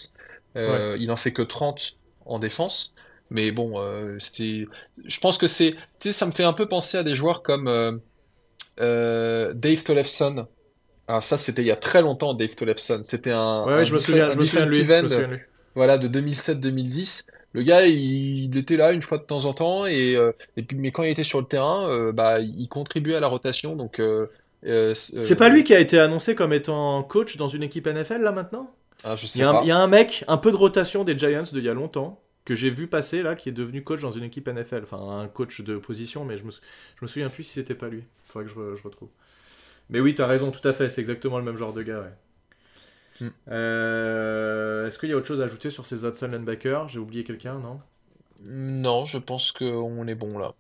Speaker 2: Il en fait que 30 en défense. Mais bon, euh, c'était. Je pense que c'est. Tu sais, ça me fait un peu penser à des joueurs comme euh, euh, Dave Tollefson. Alors ça, c'était il y a très longtemps, Dave Tollefson. C'était un.
Speaker 1: Ouais, je, me souviens, je me souviens, de lui,
Speaker 2: Voilà, de 2007-2010. Le gars, il, était là une fois de temps en temps, et, et puis, mais quand il était sur le terrain, bah, il contribuait à la rotation. Donc.
Speaker 1: c'est pas lui qui a été annoncé comme étant coach dans une équipe NFL là maintenant?
Speaker 2: Ah, je sais
Speaker 1: il, y a il y a un mec, un peu de rotation des Giants de il y a longtemps que j'ai vu passer là, qui est devenu coach dans une équipe NFL. Enfin, un coach de position, mais je me, je me souviens plus si c'était pas lui. Il faudrait que je, retrouve. Mais oui, tu as raison, tout à fait. C'est exactement le même genre de gars, ouais. Hmm. Euh, est-ce qu'il y a autre chose à ajouter sur ces outside linebackers? J'ai oublié quelqu'un, non?
Speaker 2: Non, je pense qu'on est bon là.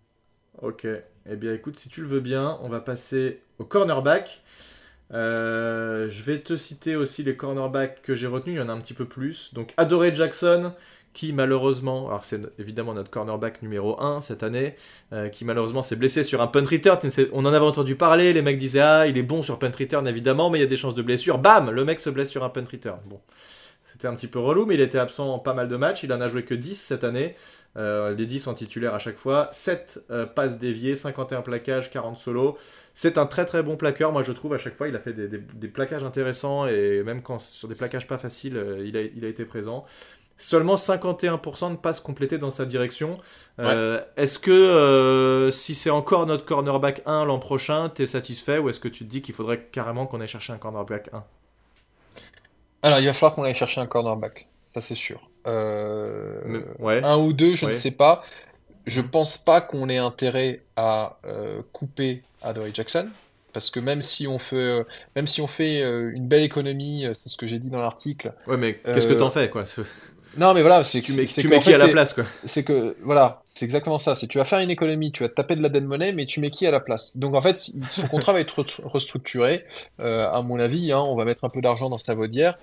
Speaker 1: Ok. Eh bien, écoute, si tu le veux bien, on va passer au cornerback. Euh, je vais te citer aussi les cornerbacks que j'ai retenus. Il y en a un petit peu plus. Donc, Adoré Jackson, qui malheureusement, alors c'est évidemment notre cornerback numéro 1 cette année, euh, qui malheureusement s'est blessé sur un punt return. On en avait entendu parler, les mecs disaient Ah, il est bon sur punt return évidemment, mais il y a des chances de blessure. Bam Le mec se blesse sur un punt return. Bon. C'était un petit peu relou, mais il était absent en pas mal de matchs. Il en a joué que 10 cette année. Euh, les 10 en titulaire à chaque fois. 7 euh, passes déviées, 51 plaquages, 40 solos. C'est un très très bon plaqueur, moi je trouve. À chaque fois, il a fait des, plaquages intéressants et même quand sur des plaquages pas faciles, il, a, il a été présent seulement 51% de passes complétées dans sa direction. Euh, est-ce que euh, si c'est encore notre cornerback 1 l'an prochain, tu es satisfait ou est-ce que tu te dis qu'il faudrait carrément qu'on aille chercher un cornerback 1
Speaker 2: Alors il va falloir qu'on aille chercher un cornerback, ça c'est sûr. Euh, un ou deux, je ne sais pas. Je pense pas qu'on ait intérêt à couper Adoree Jackson parce que même si on fait, même si on fait une belle économie, c'est ce que j'ai dit dans l'article.
Speaker 1: Ouais, mais qu'est-ce que t'en fais, quoi?
Speaker 2: non, mais voilà, c'est
Speaker 1: tu mets, tu mets qui à la place, quoi.
Speaker 2: C'est que, voilà, c'est exactement ça. C'est tu vas faire une économie, tu vas taper de la dead money, mais tu mets qui à la place. Donc en fait, son contrat va être restructuré. Euh, à mon avis, hein, on va mettre un peu d'argent dans sa vaudière.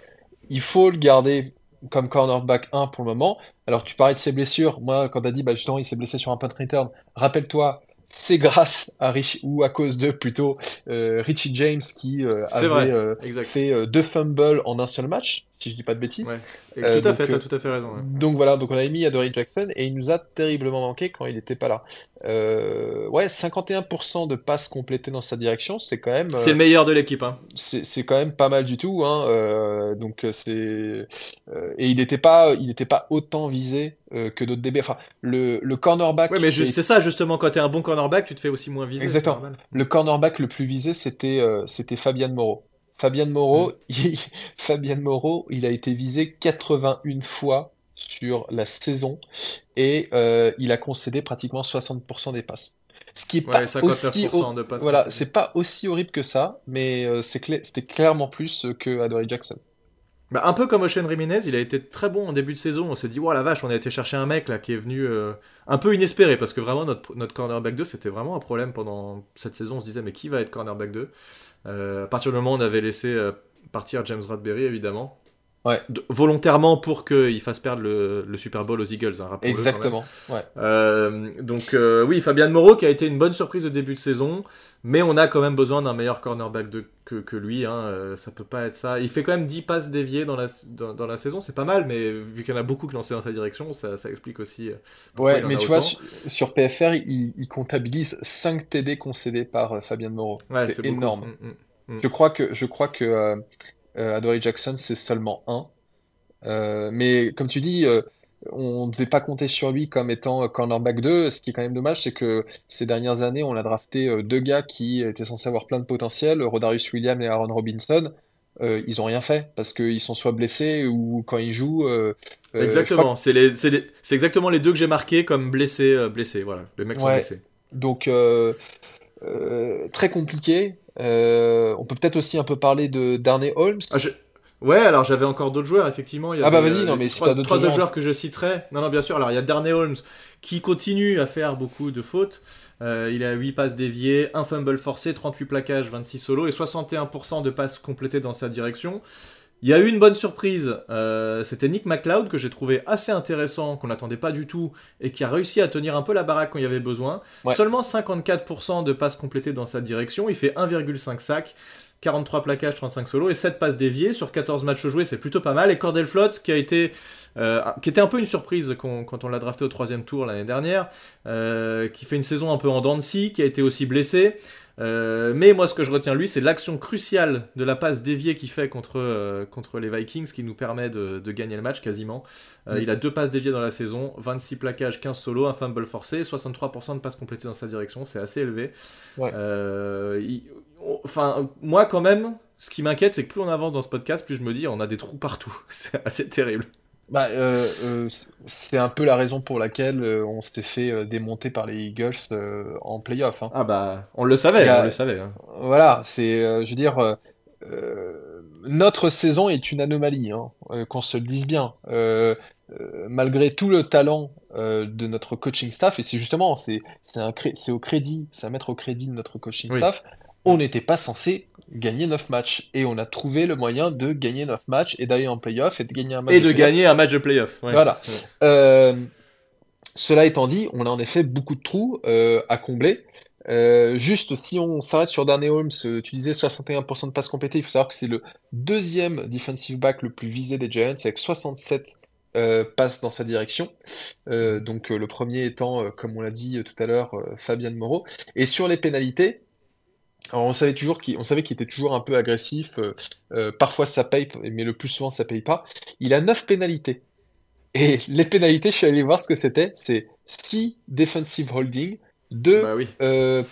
Speaker 2: il faut le garder comme cornerback 1 pour le moment. Alors, tu parlais de ses blessures. Moi, quand tu as dit, bah, justement, il s'est blessé sur un punt return, rappelle-toi, c'est grâce à Rich, ou à cause de plutôt euh, Richie James qui euh, avait euh, fait deux fumbles en un seul match, si je dis pas de bêtises.
Speaker 1: tout à fait, as tout à fait raison.
Speaker 2: Donc voilà, donc on a mis Adoree Jackson et il nous a terriblement manqué quand il n'était pas là. ouais, 51% de passes complétées dans sa direction, c'est quand même.
Speaker 1: c'est le meilleur de l'équipe. Hein.
Speaker 2: C'est quand même pas mal du tout. Hein, donc c'est et il n'était pas, il pas autant visé euh, que d'autres DB. Enfin, le, le cornerback.
Speaker 1: Ouais, mais c'est ça justement, quand tu es un bon cornerback, tu te fais aussi moins viser.
Speaker 2: Exactement. Le cornerback le plus visé, c'était euh, c'était Fabian Moreau. Fabian Moreau, mm. il, Moreau, il a été visé 81 fois sur la saison et euh, il a concédé pratiquement 60% des passes. Ce qui est pas aussi de passes voilà, c'est pas aussi horrible que ça, mais c'était clairement plus que Adoree Jackson.
Speaker 1: Bah, un peu comme Ocean Riminez, il a été très bon en début de saison. On s'est dit, oh la vache, on a été chercher un mec là qui est venu euh, un peu inespéré parce que vraiment notre, notre cornerback 2 c'était vraiment un problème pendant cette saison. On se disait, mais qui va être cornerback 2 euh, À partir du moment où on avait laissé euh, partir James Radberry évidemment,
Speaker 2: Ouais.
Speaker 1: volontairement pour qu'il fasse perdre le, Super Bowl aux Eagles. Hein,
Speaker 2: Exactement. Ouais.
Speaker 1: Euh, donc euh, oui, Fabian Moreau qui a été une bonne surprise au début de saison, mais on a quand même besoin d'un meilleur cornerback de, que, que, lui. Hein, euh, ça peut pas être ça. Il fait quand même 10 passes déviées dans la, dans, la saison, c'est pas mal, mais vu qu'il y en a beaucoup qui lancé dans sa direction, ça, ça explique aussi.
Speaker 2: ouais, mais tu vois, sur, PFR, il, comptabilise 5 TD concédés par Fabian Moreau. Ouais, c'est énorme. Mm, mm, mm. Je crois que, je crois que euh, Adoree Jackson, c'est seulement un. Euh, mais comme tu dis, euh, on ne devait pas compter sur lui comme étant cornerback 2. Ce qui est quand même dommage, c'est que ces dernières années, on a drafté deux gars qui étaient censés avoir plein de potentiel, Rodarius Williams et Aaron Robinson. ils ont rien fait parce qu'ils sont soit blessés ou quand ils jouent.
Speaker 1: exactement, c'est exactement les deux que j'ai marqués comme blessés, blessés. Voilà, les mecs sont blessés.
Speaker 2: Donc très compliqué. Euh, on peut peut-être aussi un peu parler de Darnay Holmes.
Speaker 1: Ah, ouais, alors j'avais encore d'autres joueurs, effectivement.
Speaker 2: ah bah vas-y, non mais
Speaker 1: trois, si trois autres joueurs que je citerai. Non, non, bien sûr. Alors il y a Darnay Holmes qui continue à faire beaucoup de fautes. Euh, il a 8 passes déviées, un fumble forcé, 38 plaquages, 26 solos et 61% de passes complétées dans sa direction. Il y a eu une bonne surprise, euh, c'était Nick McLeod que j'ai trouvé assez intéressant, qu'on n'attendait pas du tout, et qui a réussi à tenir un peu la baraque quand il y avait besoin. Seulement 54% de passes complétées dans sa direction, il fait 1,5 sac. 43 plaquages, 35 solos et 7 passes déviées sur 14 matchs joués, c'est plutôt pas mal. Et Cordell Flott, qui a été, euh, qui était un peu une surprise quand, on l'a drafté au troisième tour l'année dernière, euh, qui fait une saison un peu en dents de scie, qui a été aussi blessé. Euh, mais moi, ce que je retiens, lui, c'est l'action cruciale de la passe déviée qu'il fait contre, euh, contre les Vikings qui nous permet de, gagner le match quasiment. Euh, il a deux passes déviées dans la saison, 26 plaquages, 15 solos, un fumble forcé, 63% de passes complétées dans sa direction, c'est assez élevé. Enfin, moi, quand même, ce qui m'inquiète, c'est que plus on avance dans ce podcast, plus je me dis, on a des trous partout. c'est assez terrible.
Speaker 2: Bah, euh, euh, c'est un peu la raison pour laquelle euh, on s'était fait démonter par les Eagles en playoff. Hein.
Speaker 1: Ah bah, on le savait, on le savait. Hein.
Speaker 2: Voilà, c'est, je veux dire, notre saison est une anomalie, hein, qu'on se le dise bien. malgré tout le talent de notre coaching staff, et c'est justement, c'est, c'est, au crédit, c'est à mettre au crédit de notre coaching staff, on n'était pas censé gagner 9 matchs. Et on a trouvé le moyen de gagner 9 matchs et d'aller en playoff et de gagner un match.
Speaker 1: Et de, gagner un match de playoff.
Speaker 2: Voilà. Euh, cela étant dit, on a en effet beaucoup de trous euh, à combler. Euh, juste si on s'arrête sur Darnay Holmes, tu disais 61% de passes complétées, il faut savoir que c'est le deuxième defensive back le plus visé des Giants avec 67 passes dans sa direction. donc le premier étant, comme on l'a dit tout à l'heure, Fabien Moreau. Et sur les pénalités, alors on savait toujours qu'il, savait qu'il était toujours un peu agressif. Euh, euh, parfois ça paye, mais le plus souvent ça paye pas. Il a 9 pénalités. Et les pénalités, je suis allé voir ce que c'était. C'est 6 defensive holding, 2 bah euh,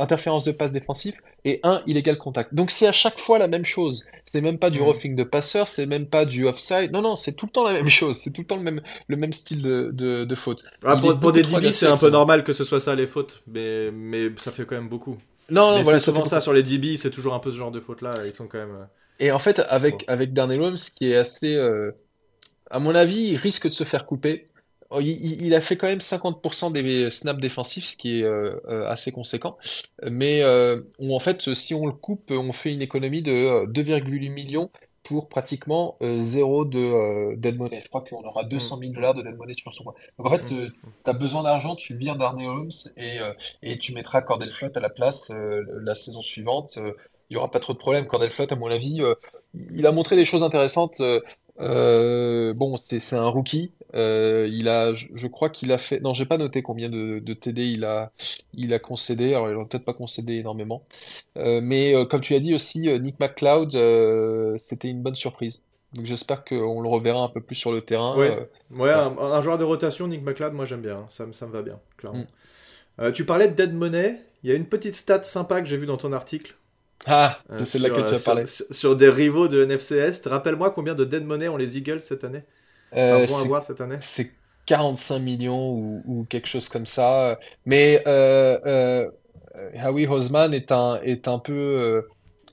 Speaker 2: interférences de passe défensif et 1 illégal contact. Donc c'est à chaque fois la même chose. C'est même pas du mmh. roughing de passeur, c'est même pas du offside. Non, non, c'est tout le temps la même chose. C'est tout le temps le même, le même style de, de, faute.
Speaker 1: Ah, pour, des DB, c'est un peu normal que ce soit ça les fautes, mais, mais ça fait quand même beaucoup.
Speaker 2: Non,
Speaker 1: voilà, souvent ça sur les DB, c'est toujours un peu ce genre de faute là. Ils sont quand même. Euh,
Speaker 2: Et en fait, avec, avec Darnell Holmes, qui est assez. Euh, à mon avis, il risque de se faire couper. Oh, il, a fait quand même 50% des snaps défensifs, ce qui est euh, assez conséquent. Mais en fait, si on le coupe, on fait une économie de 2,8 millions pour pratiquement euh, zéro de euh, dead money. Je crois qu'on aura 200 000 dollars de dead money sur son compte. Donc en fait, tu as besoin d'argent, tu vires Darnay Holmes et, et tu mettras Cordell Flott à la place la saison suivante. Il n'y aura pas trop de problème. Cordell Flott, à mon avis, il a montré des choses intéressantes. Bon, c'est un rookie. Euh, il a, je, crois qu'il a fait. Non, j'ai pas noté combien de, de, TD il a, il a concédé. Alors, il n'a peut-être pas concédé énormément. Euh, mais euh, comme tu l'as dit aussi, Nick McCloud, c'était une bonne surprise. Donc j'espère qu'on le reverra un peu plus sur le terrain.
Speaker 1: Ouais, ouais un, joueur de rotation, Nick McLeod, moi j'aime bien. Hein. Ça, ça, me va bien, clairement. Mm. tu parlais de Dead Money. Il y a une petite stat sympa que j'ai vue dans ton article.
Speaker 2: Ah, c'est là que tu as parlé.
Speaker 1: Sur, des rivaux de NFCS. Rappelle-moi combien de Dead Money ont les Eagles cette année?
Speaker 2: Euh, cette année C'est 45 millions ou, quelque chose comme ça. Mais euh, euh, Howie Hosman est un, est un peu euh,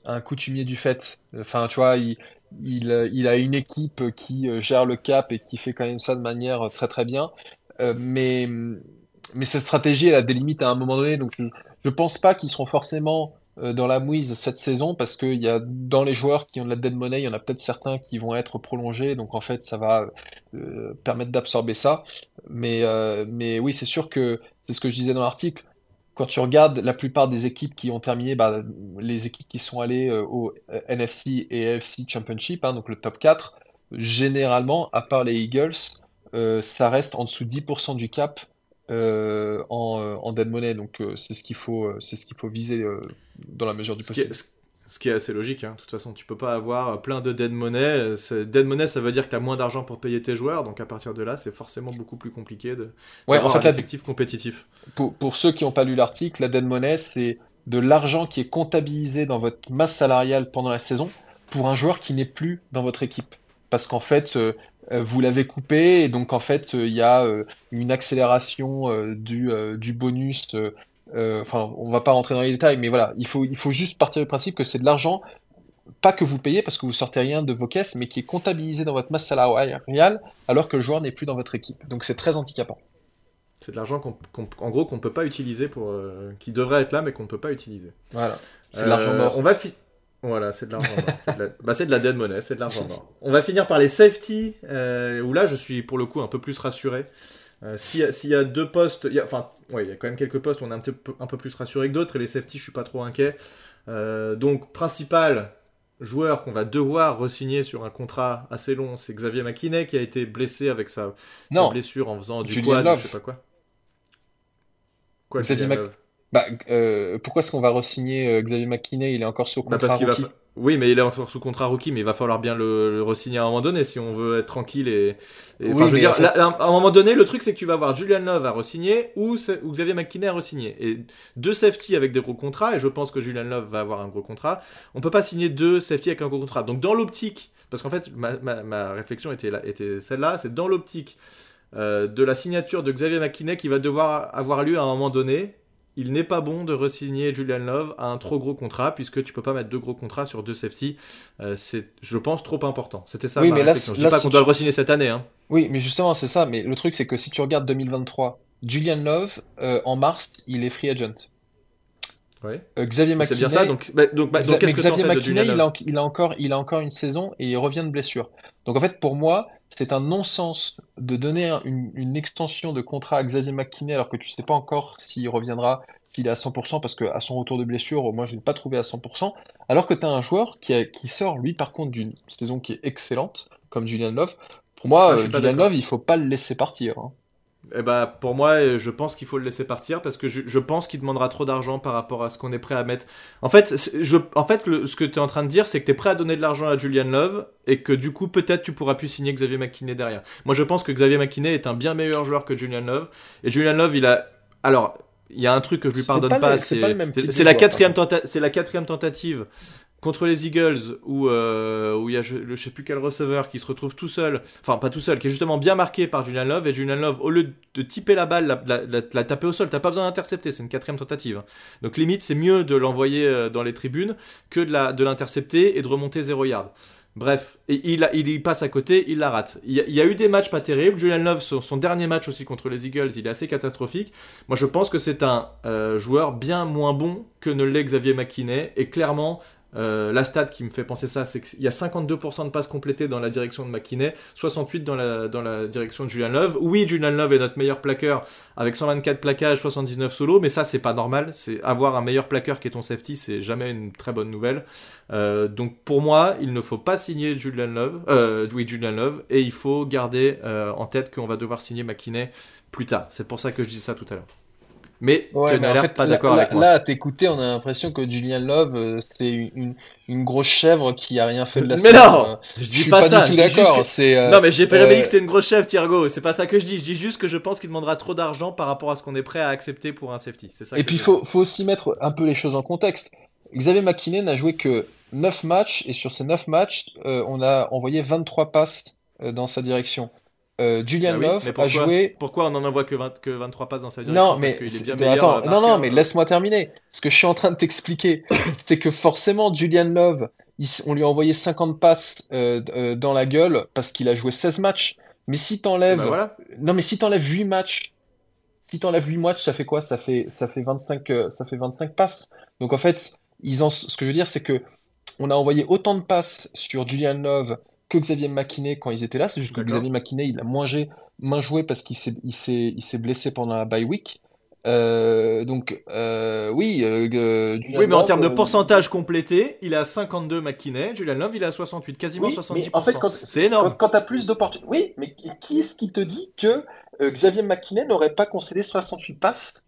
Speaker 2: un coutumier du fait. Enfin, tu vois, il, il, a une équipe qui gère le cap et qui fait quand même ça de manière très très bien. mais, mais cette stratégie, elle a des limites à un moment donné. Donc, je, je pense pas qu'ils seront forcément euh, dans la mouise cette saison parce qu'il y a dans les joueurs qui ont de la dead money, il y en a peut-être certains qui vont être prolongés, donc en fait ça va euh, permettre d'absorber ça. Mais, euh, mais oui, c'est sûr que c'est ce que je disais dans l'article. Quand tu regardes la plupart des équipes qui ont terminé, bah, les équipes qui sont allées au NFC et AFC Championship, hein, donc le top 4, généralement, à part les Eagles, ça reste en dessous de 10% du cap euh, en, euh, en, dead money. Donc euh, c'est ce qu'il faut, c'est ce qu'il faut viser dans la mesure du possible.
Speaker 1: Ce qui est, assez logique, hein. de toute façon, tu peux pas avoir plein de dead money. Dead money, ça veut dire que tu as moins d'argent pour payer tes joueurs, donc à partir de là, c'est forcément beaucoup plus compliqué de
Speaker 2: ouais, en fait,
Speaker 1: un effectif compétitif.
Speaker 2: Pour, pour ceux qui n'ont pas lu l'article, la dead money, c'est de l'argent qui est comptabilisé dans votre masse salariale pendant la saison pour un joueur qui n'est plus dans votre équipe. Parce qu'en fait, vous l'avez coupé et donc en fait euh, il y a euh, une accélération du, du bonus. Enfin, on va pas rentrer dans les détails, mais voilà, il faut, il faut juste partir du principe que c'est de l'argent pas que vous payez parce que vous sortez rien de vos caisses, mais qui est comptabilisé dans votre masse salariale alors que le joueur n'est plus dans votre équipe. Donc c'est très handicapant.
Speaker 1: C'est de l'argent qu'on, en gros qu'on ne peut pas utiliser pour, qui devrait être là mais qu'on ne peut pas utiliser.
Speaker 2: Voilà. C'est de l'argent mort.
Speaker 1: On va, voilà, c'est de l'argent C'est de, la... bah, de la dead money, c'est de l'argent mort. On va finir par les safety, euh, où là je suis pour le coup un peu plus rassuré. Euh, S'il y, a deux postes, y a, enfin, ouais, il y a quand même quelques postes où on est un, peu, un peu plus rassuré que d'autres, et les safety, je suis pas trop inquiet. Euh, donc, principal joueur qu'on va devoir re-signer sur un contrat assez long, c'est Xavier McKinney qui a été blessé avec sa, blessure en faisant du quad, je sais pas quoi.
Speaker 2: Quoi, Xavier Love bah, euh, pourquoi est-ce qu'on va re-signer euh, Xavier McKinney? Il est encore sous bah, contrat rookie.
Speaker 1: Oui, mais il est encore sous contrat rookie, mais il va falloir bien le, le re-signer à un moment donné si on veut être tranquille. Et, je veux dire, à un moment donné, le truc c'est que tu vas avoir Julian Love à re-signer ou, ou, Xavier McKinney à re-signer. Et deux safety avec des gros contrats, et je pense que Julian Love va avoir un gros contrat. On peut pas signer deux safety avec un gros contrat. Donc dans l'optique, parce qu'en fait, ma, ma, réflexion était, était celle-là, c'est dans l'optique euh, de la signature de Xavier McKinney qui va devoir avoir lieu à un moment donné il n'est pas bon de resigner Julian Love à un trop gros contrat, puisque tu peux pas mettre deux gros contrats sur deux safety. Euh, c'est, je pense, trop important. C'était ça. Oui, mais là, je dis pas qu'on doit le resigner cette année. Hein.
Speaker 2: Oui, mais justement, c'est ça. Mais le truc, c'est que si tu regardes 2023, Julian Love, euh, en mars, il est free agent.
Speaker 1: Ouais.
Speaker 2: Euh, Xavier McKinney. C'est bien ça. Donc, bah, donc, bah, donc Xavier McKinney, il a, il a, encore, il a encore une saison et il revient de blessure. Donc en fait, pour moi, c'est un non-sens de donner une, extension de contrat à Xavier McKinney alors que tu sais pas encore s'il reviendra, s'il est à 100%, parce qu'à son retour de blessure, moi je ne l'ai pas trouvé à 100%, alors que tu as un joueur qui, qui sort, lui par contre, d'une saison qui est excellente, comme Julian Love. Pour moi, ah, euh, Julian Love, il faut pas le laisser partir. Hein.
Speaker 1: Eh ben, pour moi, je pense qu'il faut le laisser partir parce que je, pense qu'il demandera trop d'argent par rapport à ce qu'on est prêt à mettre. En fait, je, en fait ce que tu es en train de dire, c'est que tu es prêt à donner de l'argent à Julian Love et que du coup, peut-être tu pourras plus signer Xavier McKinney derrière. Moi, je pense que Xavier McKinney est un bien meilleur joueur que Julian Love. Et Julian Love, il a. Alors, il y a un truc que je lui pardonne pas, c'est la, quatrième la quatrième tentative contre les Eagles où euh, où il y a je, ne sais plus quel receveur qui se retrouve tout seul, enfin pas tout seul, qui est justement bien marqué par Julian Love et Julian Love au lieu de typer la balle, la, la, taper au sol, t'as pas besoin d'intercepter, c'est une quatrième tentative. Hein. Donc limite c'est mieux de l'envoyer euh, dans les tribunes que de l'intercepter et de remonter 0 yard. Bref, il, il, passe à côté, il la rate. Il y, a, eu des matchs pas terribles. Julian Love, son, dernier match aussi contre les Eagles, il est assez catastrophique. Moi, je pense que c'est un euh, joueur bien moins bon que ne l'est Xavier McKinney. Et clairement, euh, la stat qui me fait penser ça, c'est qu'il y a 52% de passes complétées dans la direction de McKinney, 68 dans la, direction de Julian Love. Oui, Julian Love est notre meilleur plaqueur avec 124 plaquages, 79 solos, mais ça c'est pas normal. C'est avoir un meilleur plaqueur qui est ton safety, c'est jamais une très bonne nouvelle. Euh, donc pour moi, il ne faut pas signer Julian Love, euh, oui, Julian Love, et il faut garder en tête qu'on va devoir signer McKinney plus tard. C'est pour ça que je disais ça tout à l'heure. Mais
Speaker 2: Ouais,
Speaker 1: tu n'as l'air pas
Speaker 2: là,
Speaker 1: d'accord avec moi.
Speaker 2: là, à t'écouter, on a l'impression que Julian Love, euh, c'est une, une grosse chèvre qui a rien fait de la
Speaker 1: Mais non
Speaker 2: Euh,
Speaker 1: Je
Speaker 2: Je
Speaker 1: dis
Speaker 2: suis
Speaker 1: pas, ça.
Speaker 2: du
Speaker 1: je
Speaker 2: tout d'accord.
Speaker 1: que-
Speaker 2: euh,
Speaker 1: Non, mais j'ai pas dit que c'est une grosse chef, Thiergo. C'est pas ça que je dis. Je dis juste que je pense qu'il demandera trop d'argent par rapport à ce qu'on est prêt à accepter pour un safety. C'est ça.
Speaker 2: Et puis, il faut, faut aussi mettre un peu les choses en contexte. Xavier McKinney n'a joué que 9 matchs, et sur ces 9 matchs, euh, on a envoyé 23 passes euh, dans sa direction. Euh, Julian
Speaker 1: Bah oui,
Speaker 2: Love
Speaker 1: mais
Speaker 2: a
Speaker 1: pourquoi
Speaker 2: joué.
Speaker 1: Pourquoi on en envoie que, 20 que 23 passes dans sa direction?
Speaker 2: Non, mais
Speaker 1: Parce est bien
Speaker 2: attends, non, non, mais laisse-moi terminer. Ce que je suis en train de t'expliquer, c'est que forcément, Julian Love, il on lui a envoyé 50 passes euh, euh, dans la gueule parce qu'il a joué 16 matchs. Mais si t'enlèves,
Speaker 1: Bah voilà.
Speaker 2: non, mais si t'enlèves 8 matchs, si t'enlèves 8 matchs, ça fait quoi? Ça fait, ça fait 25, euh, ça fait 25 passes. Donc en fait, ils en, ce que je veux dire, c'est que on a envoyé autant de passes sur Julian Love que Xavier McKinney quand ils étaient là. C'est juste que. Xavier McKinney, il a moins, joué parce qu'il s'est, il s'est, il s'est blessé pendant la bye week. Euh, donc, euh, oui, euh,
Speaker 1: Oui, mais en termes de pourcentage complété, il à 52 McKinney. Julian Love, il à 68, quasiment
Speaker 2: oui,
Speaker 1: 70%.
Speaker 2: mais en fait, quand,
Speaker 1: C'est énorme.
Speaker 2: Quand, tu as plus d'opportunités. Oui, mais qui est-ce qui te dit que Xavier McKinney n'aurait pas concédé 68 passes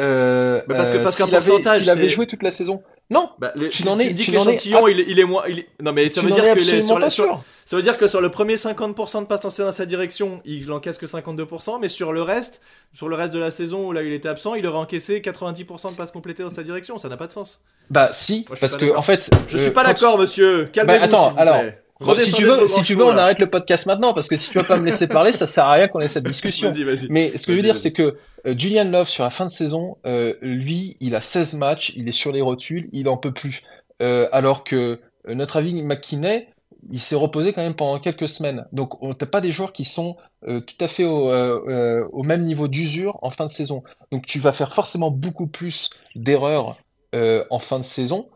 Speaker 2: euh,
Speaker 1: Bah parce que-
Speaker 2: euh,
Speaker 1: parce qu'un
Speaker 2: s'il avait, s'il joué toute la saison? Non,
Speaker 1: Bah, les-
Speaker 2: Tu
Speaker 1: tu
Speaker 2: n'en
Speaker 1: tu
Speaker 2: es-
Speaker 1: me dis
Speaker 2: tu
Speaker 1: que l'échantillon, il, est- il est moins. il est- Non, mais ça
Speaker 2: tu
Speaker 1: veut dire que les- sur, la-
Speaker 2: pas
Speaker 1: sur-
Speaker 2: sûr.
Speaker 1: ça veut dire que sur le premier 50% de passes lancées dans sa direction, il encaisse que 52%, mais sur le reste, sur le reste de la saison où là il était absent, il aurait encaissé 90% de passes complétées dans sa direction. Ça n'a pas de sens.
Speaker 2: Bah si,
Speaker 1: Moi,
Speaker 2: parce que en fait,
Speaker 1: Je
Speaker 2: euh,
Speaker 1: suis pas d'accord, monsieur. Calmez-vous.
Speaker 2: Bah, attends,
Speaker 1: s'il vous
Speaker 2: alors,
Speaker 1: plaît.
Speaker 2: Si tu veux, si tu veux, on arrête le podcast maintenant parce que si tu vas pas me laisser parler, ça sert à rien qu'on ait cette discussion. Mais ce que je veux dire, c'est que euh, Julian Love, sur la fin de saison, euh, lui, il a 16 matchs, il est sur les rotules, il en peut plus. Euh, alors que notre ami McKinney, il s'est reposé quand même pendant quelques semaines. Donc, on n'a pas des joueurs qui sont euh, tout à fait au, euh, au même niveau d'usure en fin de saison. Donc, tu vas faire forcément beaucoup plus d'erreurs euh, en fin de saison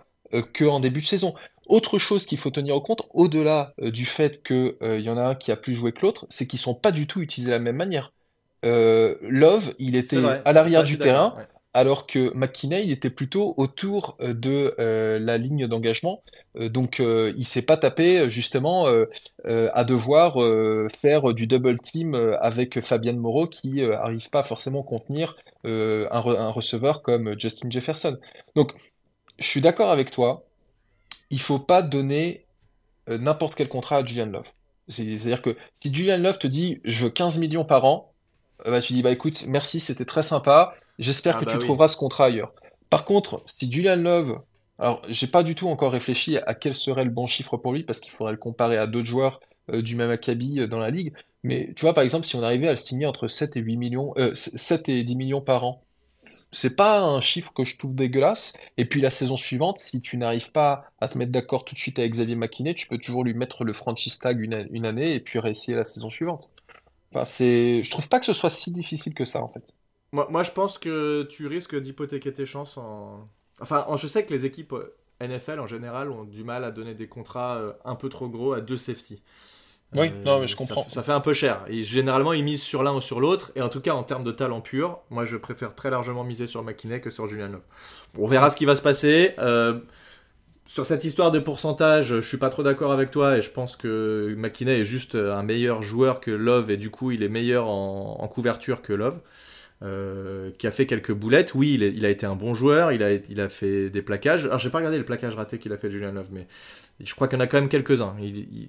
Speaker 2: qu'en début de saison. Autre chose qu'il faut tenir au compte, au-delà euh, du fait qu'il y en a un qui a plus joué que l'autre, c'est qu'ils sont pas du tout utilisés de la même manière. Euh, Love, il était
Speaker 1: vrai,
Speaker 2: à l'arrière du terrain,
Speaker 1: ouais.
Speaker 2: alors que McKinney, il était plutôt autour euh, de euh, la ligne d'engagement. Euh, donc, euh, il s'est pas tapé euh, justement euh, euh, à devoir euh, faire du double team euh, avec Fabian Moreau qui euh, arrive pas forcément à contenir euh, un, re- un receveur comme Justin Jefferson. Donc, je suis d'accord avec toi. Il faut pas donner euh, n'importe quel contrat à Julian Love. C'est- C'est-à-dire que si Julian Love te dit je veux 15 millions par an, euh, bah, tu dis bah écoute, merci, c'était très sympa. J'espère
Speaker 1: Ah
Speaker 2: que
Speaker 1: bah
Speaker 2: tu
Speaker 1: oui.
Speaker 2: trouveras ce contrat ailleurs. Par contre, si Julian Love, alors j'ai pas du tout encore réfléchi à quel serait le bon chiffre pour lui parce qu'il faudrait le comparer à d'autres joueurs euh, du même acabit dans la ligue. Mais tu vois, par exemple, si on arrivait à le signer entre 7 et 8 millions, euh, 7 et 10 millions par an, c'est pas un chiffre que je trouve dégueulasse. Et puis la saison suivante, si tu n'arrives pas à te mettre d'accord tout de suite avec Xavier McKinney, tu peux toujours lui mettre le franchise tag une, année et puis réessayer la saison suivante. Enfin, c'est, je trouve pas que ce soit si difficile que ça en fait.
Speaker 1: Moi, je pense que tu risques d'hypothéquer tes chances en. Enfin, en- je sais que les équipes euh, NFL en général ont du mal à donner des contrats euh, un peu trop gros à deux safety.
Speaker 2: Oui, non, mais je comprends.
Speaker 1: Ça, ça fait un peu cher. Et généralement, ils misent sur l'un ou sur l'autre. Et en tout cas, en termes de talent pur, moi, je préfère très largement miser sur McKinney que sur Julian Love. On verra ce qui va se passer. Euh, sur cette histoire de pourcentage, je suis pas trop d'accord avec toi et je pense que McKinney est juste un meilleur joueur que Love et du coup, il est meilleur en, en couverture que Love. Euh, qui a fait quelques boulettes. Oui, il, est- il a été un bon joueur, il a, il a fait des plaquages. Alors, j'ai pas regardé le plaquage raté qu'il a fait Julian Love, mais je crois qu'il y en a quand même quelques-uns.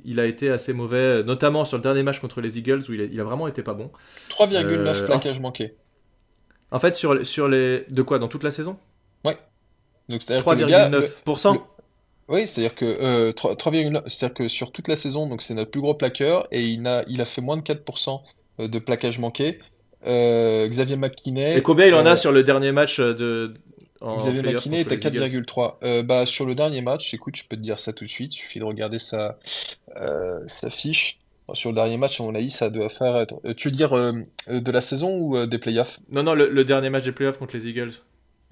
Speaker 1: Il, a été assez mauvais, notamment sur le dernier match contre les Eagles où il a, il a vraiment été pas bon.
Speaker 2: 3,9
Speaker 1: Euh,
Speaker 2: plaquages manqués.
Speaker 1: En fait, sur, sur les. De quoi Dans toute la saison?
Speaker 2: Donc c'est-à-dire que le gars, le-
Speaker 1: 3,9%.
Speaker 2: le- Oui, c'est-à-dire que euh, 3 3,9 c'est-à-dire que sur toute la saison, donc c'est notre plus gros plaqueur et il a, il a fait moins de 4% de plaquages manqués. Euh, Xavier McKinney,
Speaker 1: Et combien il en
Speaker 2: euh,
Speaker 1: a sur le dernier match de. En
Speaker 2: Xavier McKinney est à
Speaker 1: les Eagles
Speaker 2: 4,3. Euh, bah, sur le dernier match, écoute, je peux te dire ça tout de suite, il suffit de regarder sa, euh, sa fiche. Sur le dernier match, à mon avis, ça doit faire être... euh, tu veux dire euh, euh, de la saison ou euh, des playoffs?
Speaker 1: Non, non, le, le dernier match des playoffs contre les Eagles.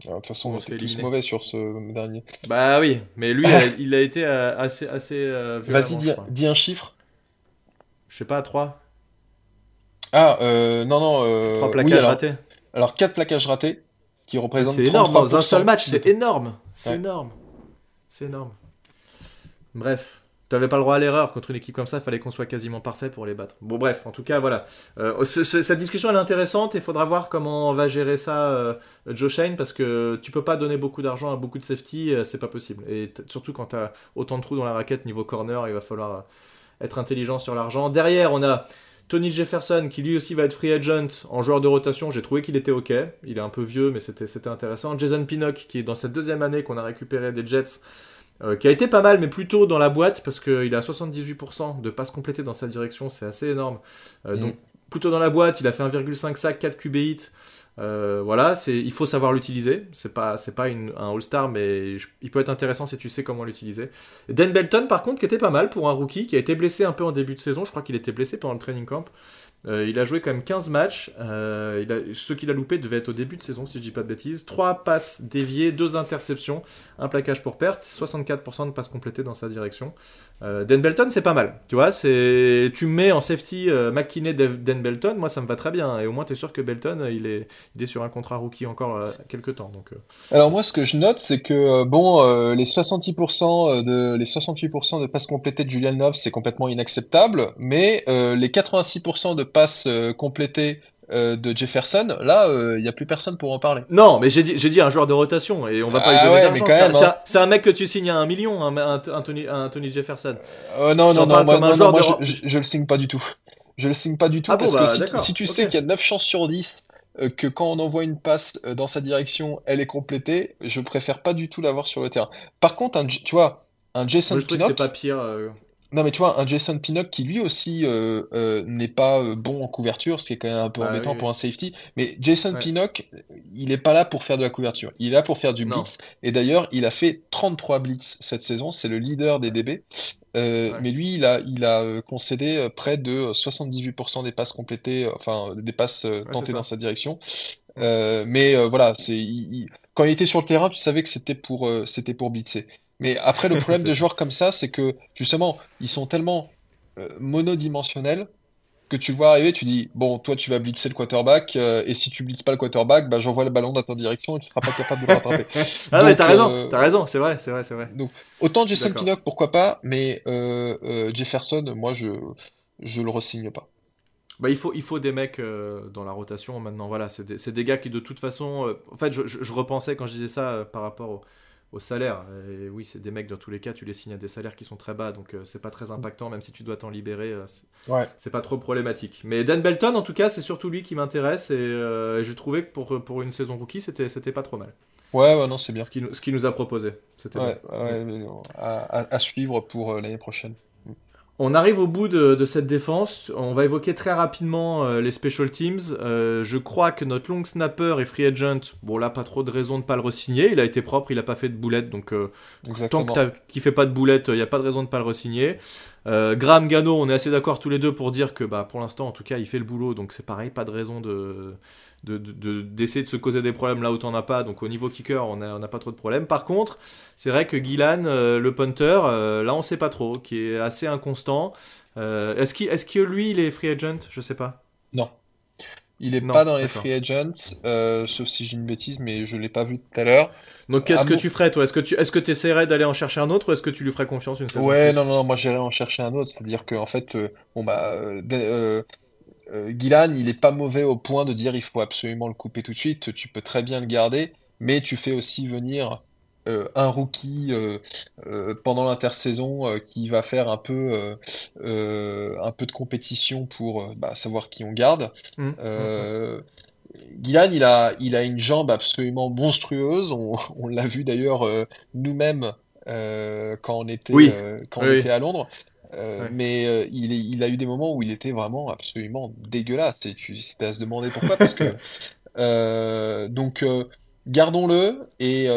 Speaker 2: De toute façon,
Speaker 1: On
Speaker 2: on est tous mauvais sur ce dernier.
Speaker 1: Bah oui, mais lui, il a, a été euh, assez, assez euh,
Speaker 2: Vas-y, dis, dis un chiffre.
Speaker 1: Je sais pas, 3
Speaker 2: Ah, euh, non, non. euh,
Speaker 1: 3
Speaker 2: oui,
Speaker 1: plaquages
Speaker 2: alors,
Speaker 1: ratés.
Speaker 2: alors 4 plaquages ratés, ce qui représente
Speaker 1: C'est énorme, dans un
Speaker 2: 33%
Speaker 1: seul match, c'est énorme. C'est
Speaker 2: Ouais.
Speaker 1: énorme. C'est énorme. Bref, t'avais pas le droit à l'erreur contre une équipe comme ça, il fallait qu'on soit quasiment parfait pour les battre. Bon, bref, en tout cas, voilà. Euh, ce- ce- cette discussion elle est intéressante et il faudra voir comment on va gérer ça, euh, Joe Shane, parce que tu peux pas donner beaucoup d'argent à beaucoup de safety, euh, c'est pas possible. Et surtout quand t'as autant de trous dans la raquette niveau corner, il va falloir être intelligent sur l'argent. Derrière, on a. Tony Jefferson, qui lui aussi va être free agent en joueur de rotation, j'ai trouvé qu'il était ok. Il est un peu vieux, mais c'était intéressant. Jason Pinnock, qui est dans cette deuxième année qu'on a récupéré des Jets, euh, qui a été pas mal, mais plutôt dans la boîte, parce qu'il a 78% de passes complétées dans sa direction, c'est assez énorme. Euh,
Speaker 2: Mm.
Speaker 1: Donc, plutôt dans la boîte, il a fait 1,5 sac, 4 QB hits. Euh, voilà, c'est, il faut savoir l'utiliser. C'est pas, c'est pas une- un All-Star, mais il peut être intéressant si tu sais comment l'utiliser. Dan Belton, par contre, qui était pas mal pour un rookie, qui a été blessé un peu en début de saison. Je crois qu'il était blessé pendant le training camp. Euh, il a joué quand même 15 matchs. Euh, ce qu'il a loupé devait être au début de saison, si je dis pas de bêtises. 3 passes déviées, 2 interceptions, un plaquage pour perte, 64% de passes complétées dans sa direction. Euh, Dan Belton, c'est pas mal. Tu vois, tu mets en safety euh, McKinney, Dan Belton, moi ça me va très bien. Et au moins, tu es sûr que Belton, il est, sur un contrat rookie encore quelques temps. Donc,
Speaker 2: Alors moi, ce que je note, c'est que bon, les 66% de les 68% de passes complétées de Julian Love, c'est complètement inacceptable, mais les 86% de passes euh, complétées euh, de Jefferson, là, il n'y a plus personne pour en parler.
Speaker 1: Non, mais j'ai dit, j'ai dit un joueur de rotation et on va pas lui donner d'argent.
Speaker 2: mais quand
Speaker 1: C'est un-
Speaker 2: même,
Speaker 1: c'est un, c'est un mec que tu signes à un million, un, Tony, Jefferson.
Speaker 2: Euh, non, non, non, moi, je, le signe pas du tout. Je le signe pas du tout
Speaker 1: Ah
Speaker 2: parce
Speaker 1: bah,
Speaker 2: que si,
Speaker 1: d'accord,
Speaker 2: si tu sais qu'il y a 9 chances sur 10 euh, que quand on envoie une passe euh, dans sa direction, elle est complétée, je préfère pas du tout l'avoir sur le terrain. Par contre, tu vois, un Jason
Speaker 1: Moi, je
Speaker 2: Pinnock,
Speaker 1: pas pire. euh,
Speaker 2: non mais tu vois, un Jason Pinnock qui lui aussi euh, euh, n'est pas euh, bon en couverture, ce qui est quand même un peu
Speaker 1: Bah,
Speaker 2: embêtant
Speaker 1: oui,
Speaker 2: pour un safety, mais Jason
Speaker 1: Ouais.
Speaker 2: Pinnock, il est pas là pour faire de la couverture, il est là pour faire du
Speaker 1: Non.
Speaker 2: blitz, et d'ailleurs, il a fait 33 blitz cette saison, c'est le leader des DB,
Speaker 1: Ouais.
Speaker 2: mais lui, il a, il a concédé près de 78% des passes complétées, enfin des passes tentées dans sa direction. Mais voilà, c'est quand il était sur le terrain, tu savais que c'était pour c'était pour blitzer. Mais après, le problème de joueurs comme ça, c'est que justement, ils sont tellement euh, monodimensionnels que tu vois arriver, tu dis bon, toi tu vas blitzer le quarterback, euh, et si tu blitzes pas le quarterback, bah j'envoie le ballon dans ta direction et tu seras pas capable de le rattraper.
Speaker 1: Ah, mais t'as raison,
Speaker 2: euh,
Speaker 1: t'as raison, c'est vrai, c'est vrai, c'est vrai.
Speaker 2: donc, autant Jason. Pinnock, pourquoi pas, mais euh, Jefferson, moi, je je le resigne pas.
Speaker 1: Bah, il, faut, il faut des mecs dans la rotation maintenant. Voilà, c'est des, des gars qui, de toute façon. en fait, je, je- je repensais quand je disais ça par rapport au, au salaire. Et oui, c'est des mecs dans tous les cas, tu les signes à des salaires qui sont très bas, donc euh, c'est pas très impactant, même si tu dois t'en libérer. euh, c'est-
Speaker 2: Ouais.
Speaker 1: pas trop problématique. Mais Dan Belton, en tout cas, c'est surtout lui qui m'intéresse et euh, j'ai trouvé que pour, pour une saison rookie, c'était c'était pas trop mal.
Speaker 2: Ouais, ouais, non, c'est bien.
Speaker 1: Ce qu'il nous- nous a proposé. C'était
Speaker 2: Ouais, ouais, à, suivre pour l'année prochaine.
Speaker 1: On arrive au bout de, de cette défense. On va évoquer très rapidement euh, les special teams. Euh, je crois que notre long snapper et free agent, bon là, pas trop de raison de pas le resigner. Il a été propre, il a pas fait de boulette, donc euh, tant qu'il fait pas de boulette, il n'y a pas de raison de pas le resigner. Graham Gano, on est assez d'accord tous les deux pour dire que bah, pour l'instant, en tout cas, il fait le boulot, donc c'est pareil, pas de raison de de- de- de- d'essayer de, se causer des problèmes là où t'en as pas. Donc au niveau kicker, on n'a on a pas trop de problèmes. Par contre, c'est vrai que Gillan, euh, le punter, euh, là on sait pas trop, qui est assez inconstant. Euh, est-ce qu'il- est-ce que lui, il est free agent? Je sais pas.
Speaker 2: Non. Il est
Speaker 1: Non,
Speaker 2: pas dans les free agents, euh, sauf si j'ai une bêtise, mais je l'ai pas vu tout à l'heure.
Speaker 1: Donc qu'est-ce
Speaker 2: Ah
Speaker 1: que
Speaker 2: bon
Speaker 1: tu ferais toi? Est-ce que tu est-ce que essaierais d'aller en chercher un autre ou est-ce que tu lui ferais confiance une saison
Speaker 2: Ouais, non, non, moi j'irai en chercher un autre. C'est-à-dire que en fait, bon bah, euh, Gillan, il est pas mauvais au point de dire il faut absolument le couper tout de suite. Tu peux très bien le garder, mais tu fais aussi venir euh, un rookie euh, euh, pendant l'intersaison qui va faire un peu, un peu de compétition pour bah, savoir qui on garde.
Speaker 1: Hum,
Speaker 2: Euh, Gillan, il a, il a une jambe absolument monstrueuse. On, on l'a vu d'ailleurs nous-mêmes quand on était,
Speaker 1: Oui.
Speaker 2: quand
Speaker 1: Oui,
Speaker 2: on était à Londres. Euh,
Speaker 1: Ouais.
Speaker 2: Mais euh, il, est- il a eu des moments où il était vraiment absolument dégueulasse. Et tu c'était à se demander pourquoi. Parce que euh, donc gardons-le et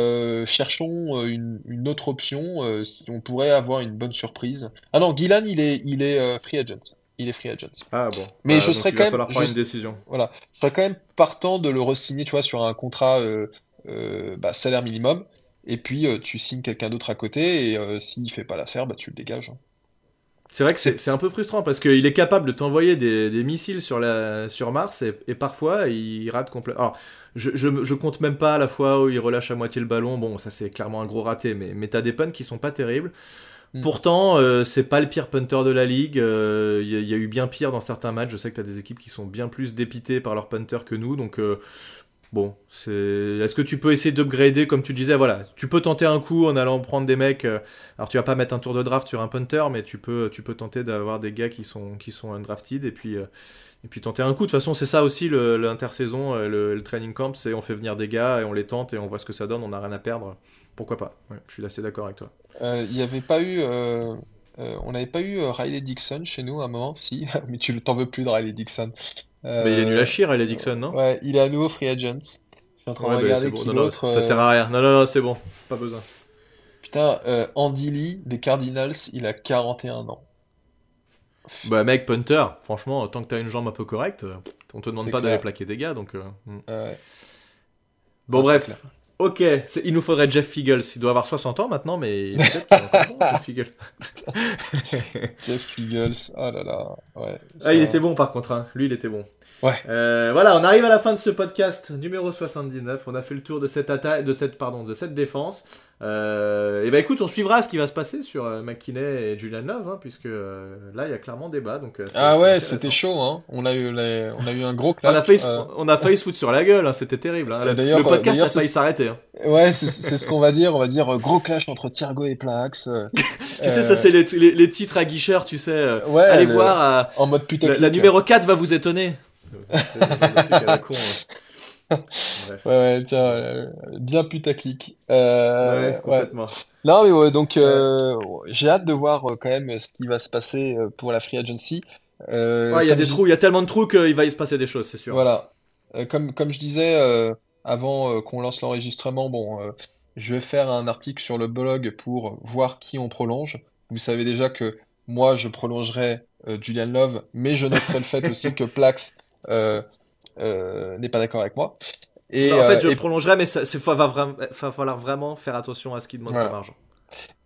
Speaker 2: cherchons une, une autre option. si on pourrait avoir une bonne surprise. Ah non, Gillan, il est, il est free agent. Il est free agent.
Speaker 1: Ah bon.
Speaker 2: Mais
Speaker 1: Bah,
Speaker 2: je
Speaker 1: donc
Speaker 2: serais
Speaker 1: il
Speaker 2: quand
Speaker 1: va
Speaker 2: même-
Speaker 1: falloir
Speaker 2: je
Speaker 1: prendre une décision.
Speaker 2: Voilà, je serais quand même partant de le re-signer, tu vois, sur un contrat bah, salaire minimum, et puis tu signes quelqu'un d'autre à côté, et s'il fait pas l'affaire, bah, tu le dégages. Hein.
Speaker 1: C'est vrai que c'est un peu frustrant parce qu'il est capable de t'envoyer des, missiles sur, la, sur Mars et, parfois il rate complètement. Alors, je, je, compte même pas à la fois où il relâche à moitié le ballon. Bon, ça c'est clairement un gros raté, mais, mais t'as des punts qui sont pas terribles. Mm. Pourtant, euh, c'est pas le pire punter de la ligue. Il euh, y, a eu bien pire dans certains matchs. Je sais que tu as des équipes qui sont bien plus dépitées par leur punter que nous. Donc, euh, Bon, c'est. Est-ce que tu peux essayer d'upgrader comme tu disais Voilà, tu peux tenter un coup en allant prendre des mecs. Euh, alors tu vas pas mettre un tour de draft sur un punter, mais tu peux, tu peux tenter d'avoir des gars qui sont, qui sont undrafted et puis, euh, et puis tenter un coup. De toute façon, c'est ça aussi l'intersaison, euh, le, training camp, c'est on fait venir des gars et on les tente et on voit ce que ça donne. On n'a rien à perdre. Pourquoi pas? Je suis assez d'accord avec toi.
Speaker 2: Il avait pas eu. on n'avait pas eu Riley Dixon chez nous à un moment, si, mais tu t'en veux plus de Riley Dixon.
Speaker 1: Mais il est nul à chier, Riley Dixon, non?
Speaker 2: Ouais, il est à nouveau free agent. Je suis
Speaker 1: en train de regarder qui l'autre. Ça sert à rien. Non, non, non, c'est bon. Pas besoin.
Speaker 2: Putain, euh, Andy Lee des Cardinals, il a 41 ans.
Speaker 1: Bah, mec, punter, franchement, tant que t'as une jambe un peu correcte, on te demande pas d'aller plaquer des gars, donc. Euh, hmm. ouais. Bon, bref. Ok, il nous faudrait Jeff Figgles. Il doit avoir 60 ans maintenant, mais peut-être Jeff Figgles.
Speaker 2: Jeff Figgles, oh là là. Ouais,
Speaker 1: ah, il était bon par contre, hein. lui il était bon.
Speaker 2: Ouais.
Speaker 1: Euh, voilà, on arrive à la fin de ce podcast numéro 79. On a fait le tour de cette attaque, de cette pardon, de cette défense. Euh, et ben écoute, on suivra ce qui va se passer sur euh, McKinney et Julian Love, hein, puisque là il y a clairement débat. Donc,
Speaker 2: ah ouais, c'était chaud. Hein. On a eu, on a eu un gros clash.
Speaker 1: On a failli, on a failli se foutre sur la gueule. Hein. C'était terrible. Hein. Le podcast a failli s'arrêter. Hein.
Speaker 2: Ouais, c'est ce qu'on va dire. On va dire gros clash entre Thiergo et Plax.
Speaker 1: tu sais, ça c'est les, les, titres à guicheur. Tu sais. Ouais, allez voir.
Speaker 2: en mode putain.
Speaker 1: La, la numéro 4 va vous étonner.
Speaker 2: ouais, ouais, tiens, euh, bien putaclic. Euh,
Speaker 1: ouais, complètement.
Speaker 2: Non, mais ouais, donc euh, j'ai hâte de voir euh, quand même ce qui va se passer pour la free agency.
Speaker 1: il y a des trous, il y a tellement de trous qu'il va y se passer des choses, c'est sûr.
Speaker 2: Voilà. comme, comme je disais avant qu'on lance l'enregistrement, bon, je vais faire un article sur le blog pour voir qui on prolonge. Vous savez déjà que moi, je prolongerai Julian Love, mais je noterai le fait aussi que Plax n'est pas d'accord avec moi.
Speaker 1: Et, en fait, je euh, prolongerai, mais il va, va, falloir vraiment faire attention à ce qu'il demande comme argent.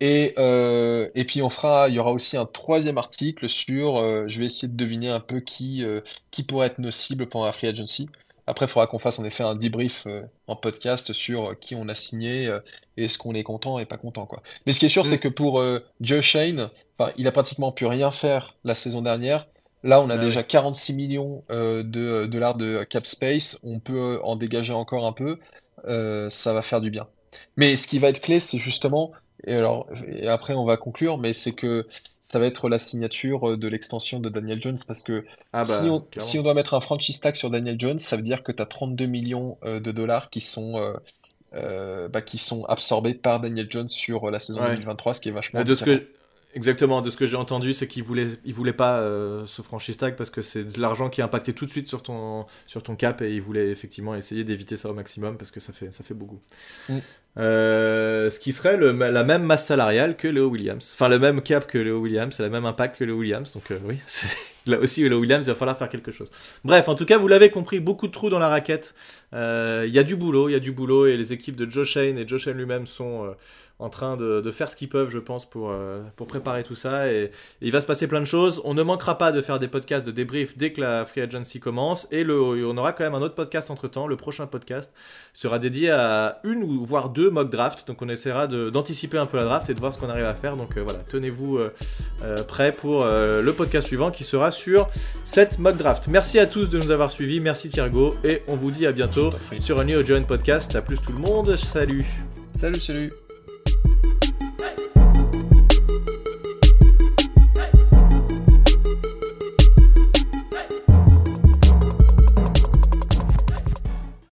Speaker 2: Et, euh, et puis on fera, il y aura aussi un troisième article sur, je vais essayer de deviner un peu qui, qui pourrait être nos cibles pendant la free agency. Après, il faudra qu'on fasse en effet un debrief en podcast sur qui on a signé et est-ce qu'on est content et pas content quoi. Mais ce qui est sûr, mm. c'est que pour Joe Shane, il a pratiquement pu rien faire la saison dernière. Là, on a déjà 46 millions euh, de euh, dollars de cap space. On peut en dégager encore un peu. Euh, ça va faire du bien. Mais ce qui va être clé, c'est justement, et alors, et après on va conclure, mais c'est que ça va être la signature de l'extension de Daniel Jones parce que ah bah, si, on, doit mettre un franchise tag sur Daniel Jones, ça veut dire que tu as 32 millions de dollars qui sont, bah, qui sont absorbés par Daniel Jones sur la saison 2023, ce qui est vachement.
Speaker 1: De ce que Exactement, de ce que j'ai entendu, c'est qu'il voulait, il voulait pas euh, ce franchise tag parce que c'est de l'argent qui impactait tout de suite sur ton, sur ton cap et il voulait effectivement essayer d'éviter ça au maximum parce que ça fait, ça fait beaucoup. Mm. Euh, ce qui serait le, la même masse salariale que Leo Williams. Enfin, le même cap que Leo Williams, le même impact que Leo Williams. Donc, euh, oui, là aussi, Leo Williams, il va falloir faire quelque chose. Bref, en tout cas, vous l'avez compris, beaucoup de trous dans la raquette. Il y a du boulot, il y a du boulot et les équipes de Joe Shane et Joe Shane lui-même sont en train de, faire ce qu'ils peuvent, je pense, pour, euh, pour préparer tout ça. Et, il va se passer plein de choses. On ne manquera pas de faire des podcasts de débrief dès que la free agency commence. Et le, on aura quand même un autre podcast entre temps. Le prochain podcast sera dédié à une ou voire deux mock drafts. Donc on essaiera d'anticiper un peu la draft et de voir ce qu'on arrive à faire. Donc euh, voilà, tenez-vous euh, prêts pour le podcast suivant qui sera sur cette mock draft. Merci à tous de nous avoir suivis. Merci Thiergo. Et on vous dit à bientôt sur un New Join Podcast. À plus tout le monde. Salut.
Speaker 2: Salut, salut. Thank you.